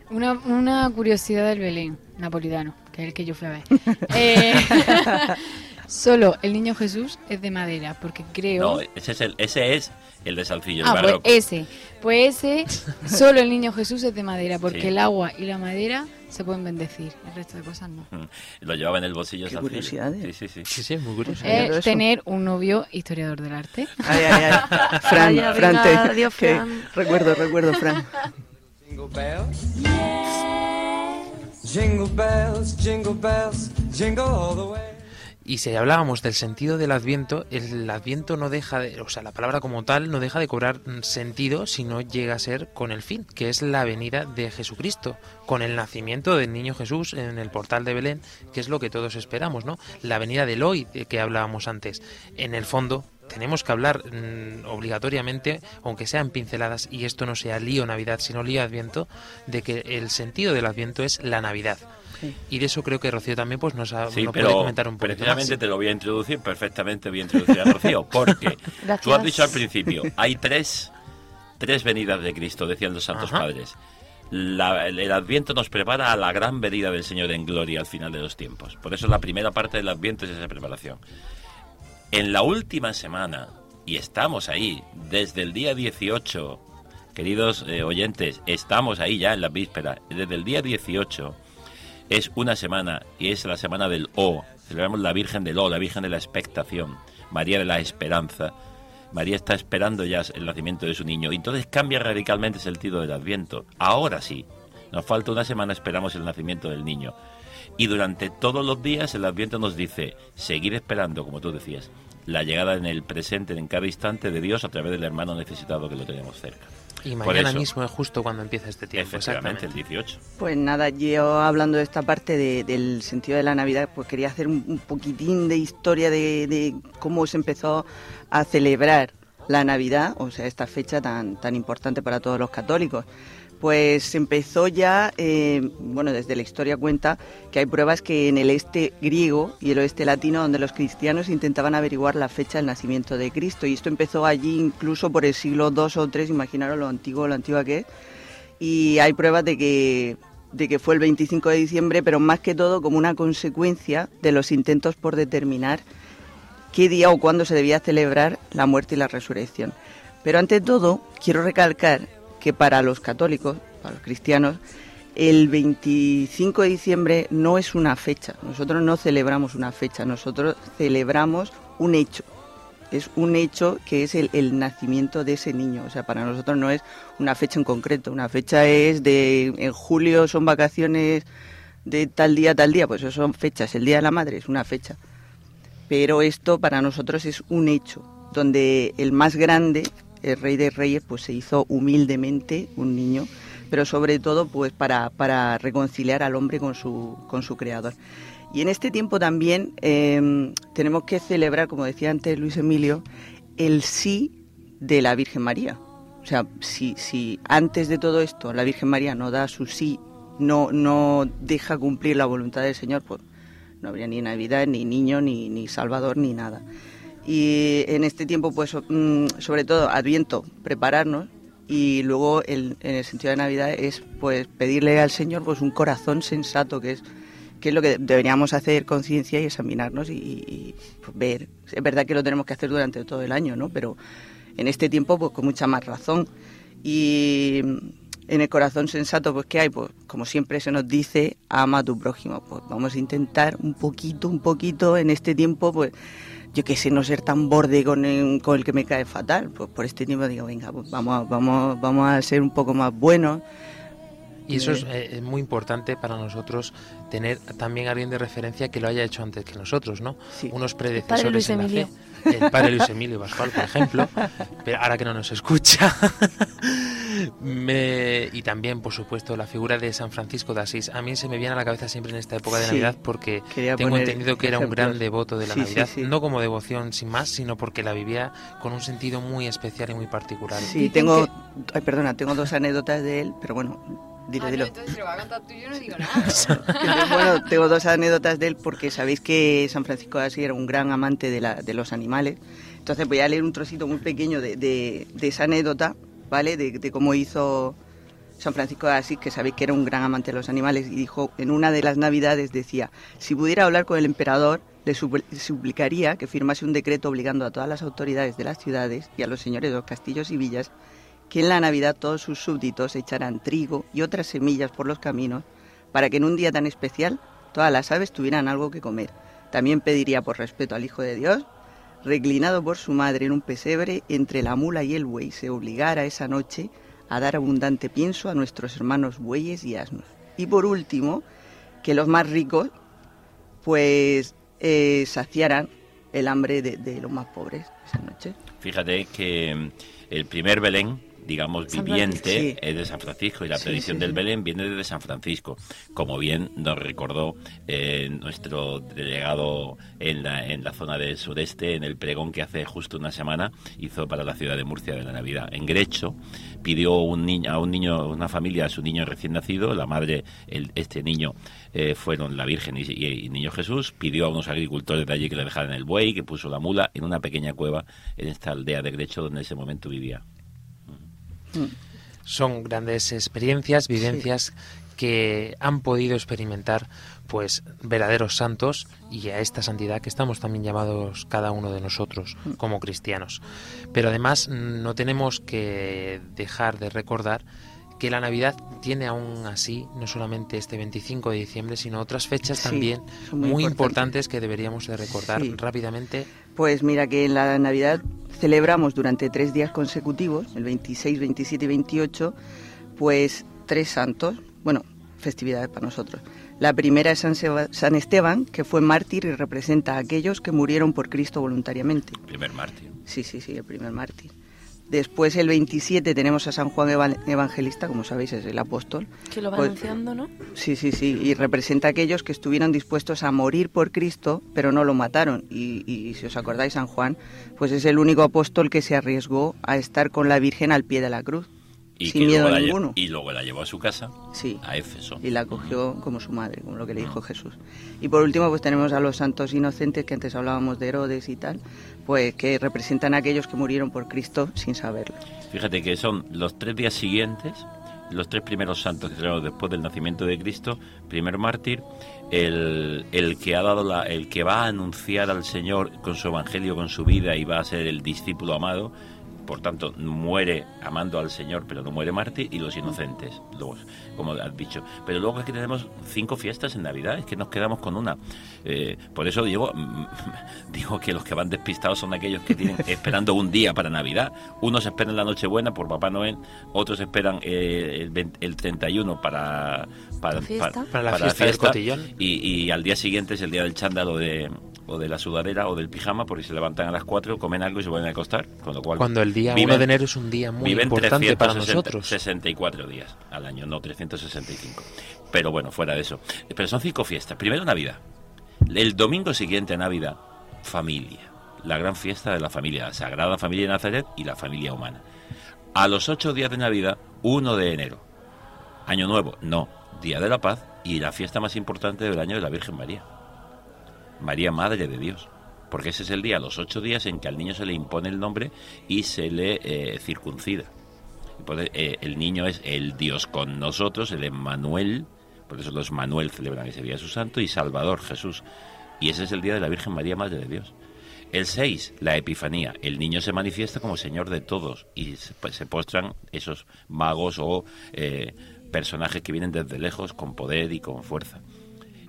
Una, una curiosidad del Belén napolitano, que es el que yo fui a ver. Eh, solo el niño Jesús es de madera, porque creo... No, ese es el, ese es el de Salcillo, el ah, pues barroco. ese. Pues ese, solo el niño Jesús es de madera, porque Sí. el agua y la madera se pueden bendecir, el resto de cosas no. Mm, Lo llevaba en el bolsillo Qué Salcillo. curiosidad, Sí, sí, sí. Sí, sí, muy curioso. Eh, tener un novio historiador del arte. Ay, ay, ay. Fran, Vaya, Fran, venga, te- adiós, que- Fran. recuerdo, recuerdo, Fran. Jingle bells. Jingle bells, jingle bells, jingle all the way. Y si hablábamos del sentido del adviento, el adviento no deja de, o sea, la palabra como tal no deja de cobrar mm, sentido si no llega a ser con el fin, que es la venida de Jesucristo, con el nacimiento del niño Jesús en el portal de Belén, que es lo que todos esperamos, ¿no? La venida del hoy de que hablábamos antes. En el fondo, tenemos que hablar mm, obligatoriamente, aunque sean pinceladas, y esto no sea lío Navidad, sino lío Adviento, de que el sentido del Adviento es la Navidad. Sí. Y de eso creo que Rocío también pues nos, ha, Sí, nos puede pero comentar un poquito precisamente más. te lo voy a introducir perfectamente, voy a introducir a Rocío, porque Gracias. tú has dicho al principio, hay tres, tres venidas de Cristo, decían los santos Ajá. padres. La- el, el Adviento nos prepara a la gran venida del Señor en gloria al final de los tiempos. Por eso la primera parte del Adviento es esa preparación. En la última semana, y estamos ahí, desde el día 18, queridos eh, oyentes, estamos ahí ya en la víspera, desde el día 18 es una semana y es la semana del O. Celebramos la Virgen del O, la Virgen de la Expectación, María de la Esperanza. María está esperando ya el nacimiento de su niño. Entonces cambia radicalmente el sentido del Adviento. Ahora sí, nos falta una semana, esperamos el nacimiento del niño. Y durante todos los días el Adviento nos dice, seguir esperando, como tú decías, la llegada en el presente, en cada instante de Dios a través del hermano necesitado que lo tenemos cerca. Y mañana mismo es justo cuando empieza este tiempo. Efectivamente, el exactamente. 18. Pues nada, yo hablando de esta parte de- del sentido de la Navidad, pues quería hacer un, un poquitín de historia de, de cómo se empezó a celebrar la Navidad, o sea, esta fecha tan, tan importante para todos los católicos. Pues empezó ya, eh, bueno, desde la historia cuenta que hay pruebas que en el este griego y el oeste latino, donde los cristianos intentaban averiguar la fecha del nacimiento de Cristo, y esto empezó allí incluso por el siglo II o III, imaginaros lo antiguo, lo antigua que es, y hay pruebas de que, de que fue el 25 de diciembre, pero más que todo como una consecuencia de los intentos por determinar qué día o cuándo se debía celebrar la muerte y la resurrección. Pero ante todo, quiero recalcar que para los católicos, para los cristianos, el 25 de diciembre no es una fecha. Nosotros no celebramos una fecha, nosotros celebramos un hecho. Es un hecho que es el, nacimiento de ese niño. O sea, para nosotros no es una fecha en concreto. Una fecha es de en julio son vacaciones de tal día, tal día. Pues eso son fechas. El Día de la Madre es una fecha. Pero esto para nosotros es un hecho, donde el más grande, el Rey de Reyes, pues se hizo humildemente un niño, pero sobre todo pues para, para reconciliar al hombre con su, con su creador. Y en este tiempo también eh, tenemos que celebrar, como decía antes Luis Emilio, el sí de la Virgen María. O sea, si, si antes de todo esto la Virgen María no da su sí, no, no deja cumplir la voluntad del Señor, pues no habría ni Navidad, ni niño, ni, ni Salvador, ni nada. Y en este tiempo, pues mm, sobre todo Adviento, prepararnos y luego el- en el sentido de Navidad es pues pedirle al Señor pues un corazón sensato, que es que es lo que deberíamos hacer conciencia y examinarnos y, pues, ver. Es verdad que lo tenemos que hacer durante todo el año, ¿no? Pero en este tiempo pues con mucha más razón. Y en el corazón sensato, pues ¿qué hay? Pues como siempre se nos dice, ama a tu prójimo. Pues vamos a intentar un poquito, un poquito en este tiempo, pues yo qué sé, no ser tan borde con el, con el que me cae fatal. Pues por este tiempo digo, venga, pues vamos, vamos, vamos a ser un poco más buenos. Y eso es eh, muy importante para nosotros tener también a alguien de referencia que lo haya hecho antes que nosotros, ¿no? Unos predecesores Luis en la fe. El padre Luis Emilio Pascual, por ejemplo, pero ahora que no nos escucha. Me- y también, por supuesto, la figura de San Francisco de Asís. A mí se me viene a la cabeza siempre en esta época de Sí, Navidad porque quería tengo entendido que era un gran devoto de la Sí, sí, Navidad, sí. no como devoción sin más, sino porque la vivía con un sentido muy especial y muy particular. Sí, tengo, ay, perdona, tengo dos anécdotas de él, pero bueno, dilo, dilo. Entonces, si lo va a contar tú, yo no digo nada. Bueno, tengo dos anécdotas de él porque sabéis que San Francisco de Asís era un gran amante de, la, de los animales. Entonces voy a leer un trocito muy pequeño de, de- de esa anécdota, ¿vale? De, cómo hizo San Francisco de Asís, que sabéis que era un gran amante de los animales, y dijo, en una de las navidades decía, si pudiera hablar con el emperador, le supl- suplicaría que firmase un decreto obligando a todas las autoridades de las ciudades y a los señores de los castillos y villas que en la Navidad todos sus súbditos echaran trigo y otras semillas por los caminos para que en un día tan especial todas las aves tuvieran algo que comer. También pediría por respeto al Hijo de Dios, reclinado por su madre en un pesebre entre la mula y el buey, se obligara esa noche a dar abundante pienso a nuestros hermanos bueyes y asnos. Y por último, que los más ricos pues eh, saciaran el hambre de, de los más pobres esa noche. Fíjate que mm, el primer Belén, digamos, viviente, es de San Francisco y la tradición del. Belén viene desde San Francisco, como bien nos recordó eh, nuestro delegado en la, en la zona del sureste, en el pregón que hace justo una semana hizo para la ciudad de Murcia de la Navidad. En Grecho pidió un niño, a un niño, una familia, a su niño recién nacido, la madre, el, este niño eh, fueron la Virgen y, y- y Niño Jesús, pidió a unos agricultores de allí que le dejaran el buey, que puso la mula en una pequeña cueva en esta aldea de Grecho donde en ese momento vivía. Son grandes experiencias, vivencias que han podido experimentar pues verdaderos santos y a esta santidad que estamos también llamados cada uno de nosotros como cristianos. Pero además mm, no tenemos que dejar de recordar que la Navidad tiene aún así no solamente este 25 de diciembre, sino otras fechas Sí, también muy, muy importantes que deberíamos de recordar Sí. rápidamente. Pues mira que en la Navidad celebramos durante tres días consecutivos, el 26, 27 y 28, pues tres santos, bueno, festividades para nosotros. La primera es San, Seba- San Esteban, que fue mártir y representa a aquellos que murieron por Cristo voluntariamente. Primer mártir. Sí, sí, sí, el primer mártir. Después el 27 tenemos a San Juan Evan- Evangelista, como sabéis es el apóstol. Que lo va Pues- anunciando, ¿no? Sí, sí, sí, y representa a aquellos que estuvieron dispuestos a morir por Cristo, pero no lo mataron. Y, y si os acordáis, San Juan, pues es el único apóstol que se arriesgó a estar con la Virgen al pie de la cruz, Y, sin miedo luego la lle- ninguno. y luego la llevó a su casa, Sí. a Éfeso. Y la acogió como su madre, como lo que le dijo Jesús. Y por último, pues tenemos a los santos inocentes, que antes hablábamos de Herodes y tal, pues que representan a aquellos que murieron por Cristo sin saberlo. Fíjate que son los tres días siguientes, los tres primeros santos que tenemos después del nacimiento de Cristo, primer mártir, el, el que ha dado la, el que va a anunciar al Señor con su evangelio, con su vida y va a ser el discípulo amado, por tanto muere amando al Señor, pero no muere mártir, y los inocentes, los, como has dicho. Pero luego es que tenemos cinco fiestas en Navidad, es que nos quedamos con una. Eh, por eso digo, digo que los que van despistados son aquellos que tienen esperando un día para Navidad. Unos esperan la Nochebuena por Papá Noel, otros esperan eh, el, 20 el 31 para, para, ¿La fiesta? para- Para la para fiesta del cotillón. Y, y al día siguiente es el día del chándal o de, o de la sudadera o del pijama, porque se levantan a las 4, comen algo y se vuelven a acostar. Con lo cual Cuando el día viven- 1 de enero es un día muy viven importante para 360 nosotros. 64 días al año, no 365. Pero bueno, fuera de eso. Pero son cinco fiestas. Primero Navidad. El domingo siguiente a Navidad, familia. La gran fiesta de la familia, la Sagrada Familia de Nazaret y la familia humana. A los ocho días de Navidad, 1 de enero. Año Nuevo, no. Día de la Paz y la fiesta más importante del año de la Virgen María. María, Madre de Dios. Porque ese es el día, los ocho días en que al niño se le impone el nombre y se le eh, circuncida. Por- eh, el niño es el Dios con nosotros, el Emmanuel, por eso los Manuel celebran ese día su santo, y Salvador, Jesús. Y ese es el día de la Virgen María, Madre de Dios. El 6, la Epifanía. El niño se manifiesta como Señor de todos y se, pues, postran esos magos o eh, personajes que vienen desde lejos con poder y con fuerza.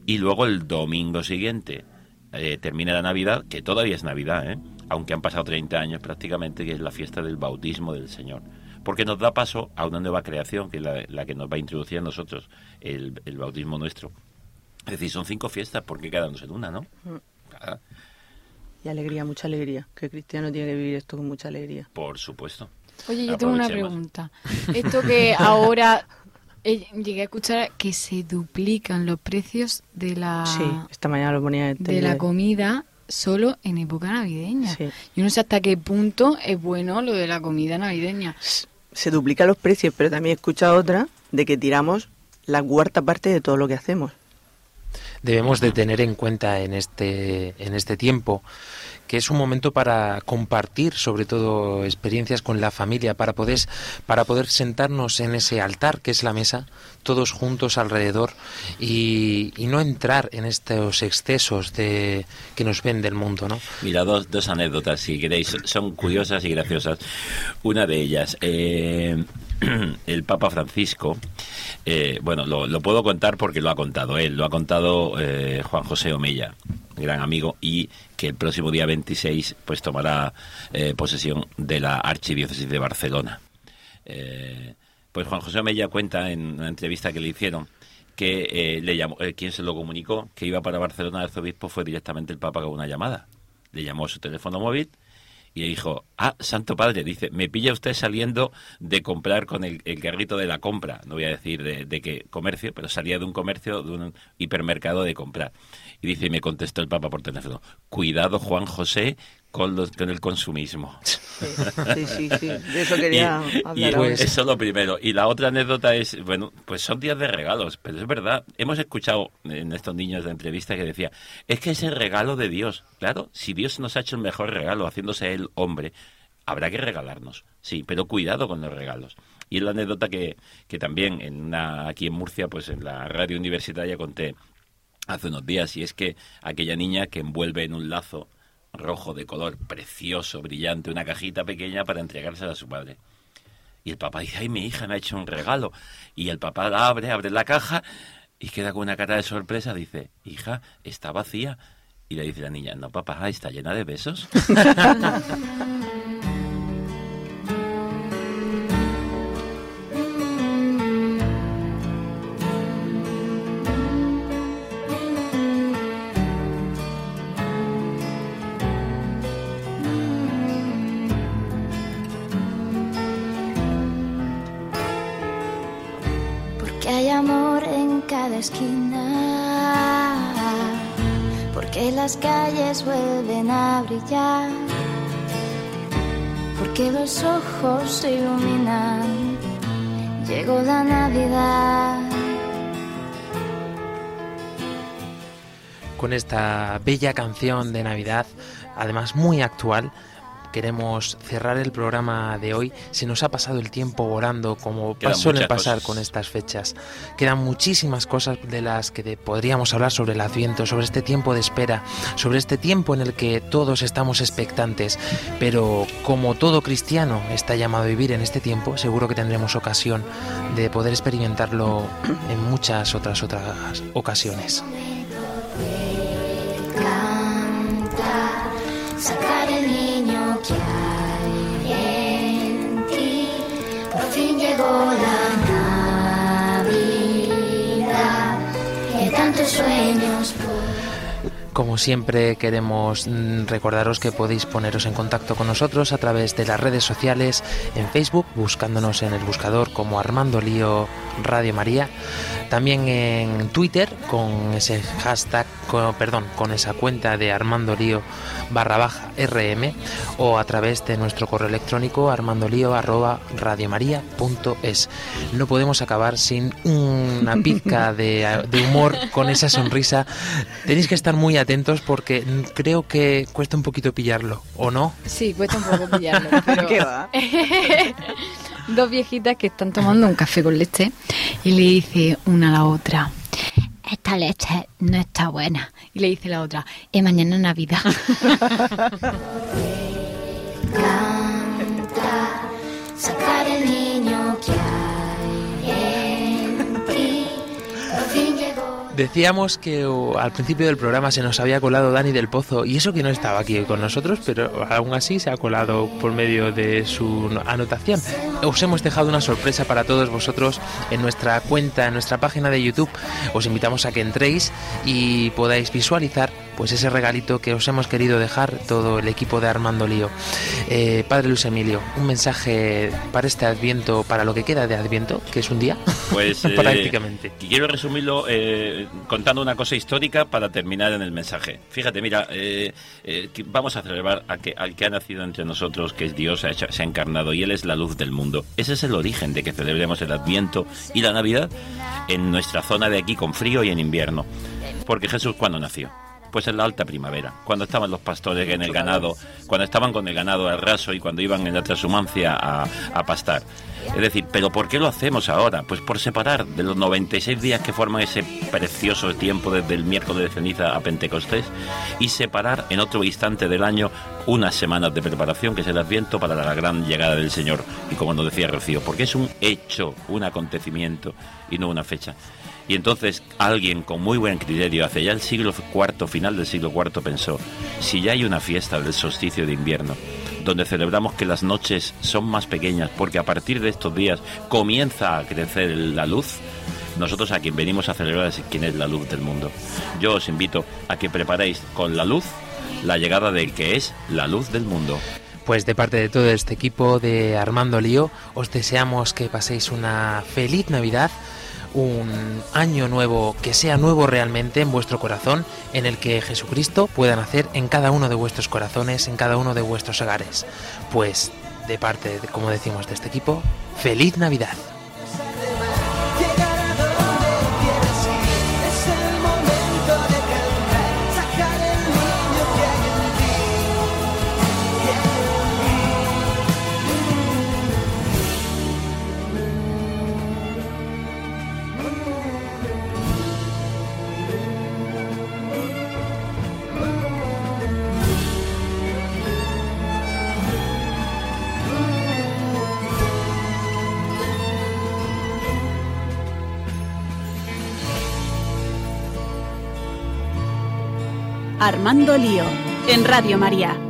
Y luego el domingo siguiente, eh, termina la Navidad, que todavía es Navidad, ¿eh? aunque han pasado 30 años prácticamente, que es la fiesta del bautismo del Señor. Porque nos da paso a una nueva creación, que es la, la que nos va a introducir a nosotros, el, el bautismo nuestro. Es decir, son cinco fiestas, ¿por qué quedarnos en una, no? Y alegría, mucha alegría. Que el cristiano tiene que vivir esto con mucha alegría. por supuesto. Oye, yo tengo una pregunta. Esto que ahora llegué a escuchar que se duplican los precios de la Sí, esta mañana lo ponía en Ah. de la comida solo en época navideña. Yo no sé hasta qué punto es bueno lo de la comida navideña. Se duplican los precios, pero también he escuchado otra de que tiramos la cuarta parte de todo lo que hacemos. Debemos de tener en cuenta en este, en este tiempo que es un momento para compartir sobre todo experiencias con la familia, para poder, para poder sentarnos en ese altar que es la mesa, todos juntos alrededor y, no entrar en estos excesos de, que nos ven del mundo, ¿no? Mira, dos, dos anécdotas, si queréis, son curiosas y graciosas. Una de ellas, eh, el Papa Francisco, eh, bueno, lo, lo puedo contar porque lo ha contado él, lo ha contado eh, Juan José Omella, gran amigo, y que el próximo día 26 pues tomará eh, posesión de la Archidiócesis de Barcelona. Pues Juan José Omella cuenta en una entrevista que le hicieron que le llamó, quien se lo comunicó que iba para Barcelona el arzobispo fue directamente el Papa con una llamada. Le llamó a su teléfono móvil y dijo, ah, Santo Padre, dice, me pilla usted saliendo de comprar con el, el carrito de la compra, no voy a decir de, de qué comercio, pero salía de un comercio, de un hipermercado de comprar. Y dice, y me contestó el Papa por teléfono, cuidado Juan José con, los, con el consumismo. Sí, sí, sí. De eso quería Y- hablar y ahora. eso es lo primero. Y la otra anécdota es, bueno, pues son días de regalos, pero es verdad. Hemos escuchado en estos niños de entrevista que decía, es que es el regalo de Dios. Claro, si Dios nos ha hecho el mejor regalo haciéndose el hombre, habrá que regalarnos. Sí, pero cuidado con los regalos. Y es la anécdota que, que también en una, aquí en Murcia, pues en la radio universitaria conté hace unos días, y es que aquella niña que envuelve en un lazo rojo de color precioso, brillante, una cajita pequeña para entregársela a su padre. Y el papá dice, ay, mi hija me ha hecho un regalo. Y el papá abre, abre la caja y queda con una cara de sorpresa. Dice, hija, está vacía. Y le dice la niña, no, papá, está llena de besos. calles vuelven a brillar. Porque los ojos se iluminan. Llegó la Navidad. Con esta bella canción de Navidad, además muy actual, queremos cerrar el programa de hoy. Se nos ha pasado el tiempo volando como suele pasar cosas. con estas fechas. Quedan muchísimas cosas de las que podríamos hablar sobre el Adviento, sobre este tiempo de espera, sobre este tiempo en el que todos estamos expectantes. Pero como todo cristiano está llamado a vivir en este tiempo, seguro que tendremos ocasión de poder experimentarlo en muchas otras otras ocasiones. Llegó la Navidad que tantos sueños Como siempre queremos mm, recordaros que podéis poneros en contacto con nosotros a través de las redes sociales en Facebook, buscándonos en el buscador como Armando Lío Radio María, también en Twitter con ese hashtag, con- perdón, con esa cuenta de Armando Lío barra baja RM o a través de nuestro correo electrónico armandolío arroba radiomaria.es. No podemos acabar sin una pizca de, de humor con esa sonrisa. Tenéis que estar muy atentos porque creo que cuesta un poquito pillarlo, ¿o no? Sí, cuesta un poco pillarlo. Pero... ¿Qué va? Dos viejitas que están tomando un café con leche y le dice una a la otra, esta leche no está buena. Y le dice la otra, y mañana es Navidad. Decíamos que al principio del programa se nos había colado Dani del Pozo y eso que no estaba aquí con nosotros, pero aún así se ha colado por medio de su anotación. Os hemos dejado una sorpresa para todos vosotros en nuestra cuenta, en nuestra página de YouTube. Os invitamos a que entréis y podáis visualizar pues ese regalito que os hemos querido dejar todo el equipo de Armando Lío. Eh, Padre Luis Emilio, un mensaje para este Adviento, para lo que queda de Adviento, que es un día, Pues eh, prácticamente. quiero resumirlo eh, contando una cosa histórica para terminar en el mensaje. Fíjate, mira, eh, vamos a celebrar a que, al que ha nacido entre nosotros, que es Dios, se ha, hecho- se ha encarnado y Él es la luz del mundo. Ese es el origen de que celebremos el Adviento y la Navidad en nuestra zona de aquí con frío y en invierno. Porque Jesús, ¿cuándo nació? Pues en la alta primavera, cuando estaban los pastores en el ganado, cuando estaban con el ganado al raso y cuando iban en la transhumancia a, a pastar. Es decir, ¿pero por qué lo hacemos ahora? Pues por separar de los 96 días que forman ese precioso tiempo desde el miércoles de ceniza a Pentecostés y separar en otro instante del año unas semanas de preparación que es el Adviento para la gran llegada del Señor. Y como nos decía Rocío, porque es un hecho, un acontecimiento y no una fecha. Y entonces alguien con muy buen criterio, hace ya el siglo IV, final del siglo IV, pensó, si ya hay una fiesta del solsticio de invierno, donde celebramos que las noches son más pequeñas, porque a partir de estos días comienza a crecer la luz, nosotros a quien venimos a celebrar es quien es la luz del mundo. Yo os invito a que preparéis con la luz la llegada del que es la luz del mundo. Pues de parte de todo este equipo de Armando Lío, os deseamos que paséis una feliz Navidad, un año nuevo que sea nuevo realmente en vuestro corazón, en el que Jesucristo pueda nacer en cada uno de vuestros corazones, en cada uno de vuestros hogares. Pues de parte, como decimos, de este equipo, feliz Navidad. Armando Lío, en Radio María.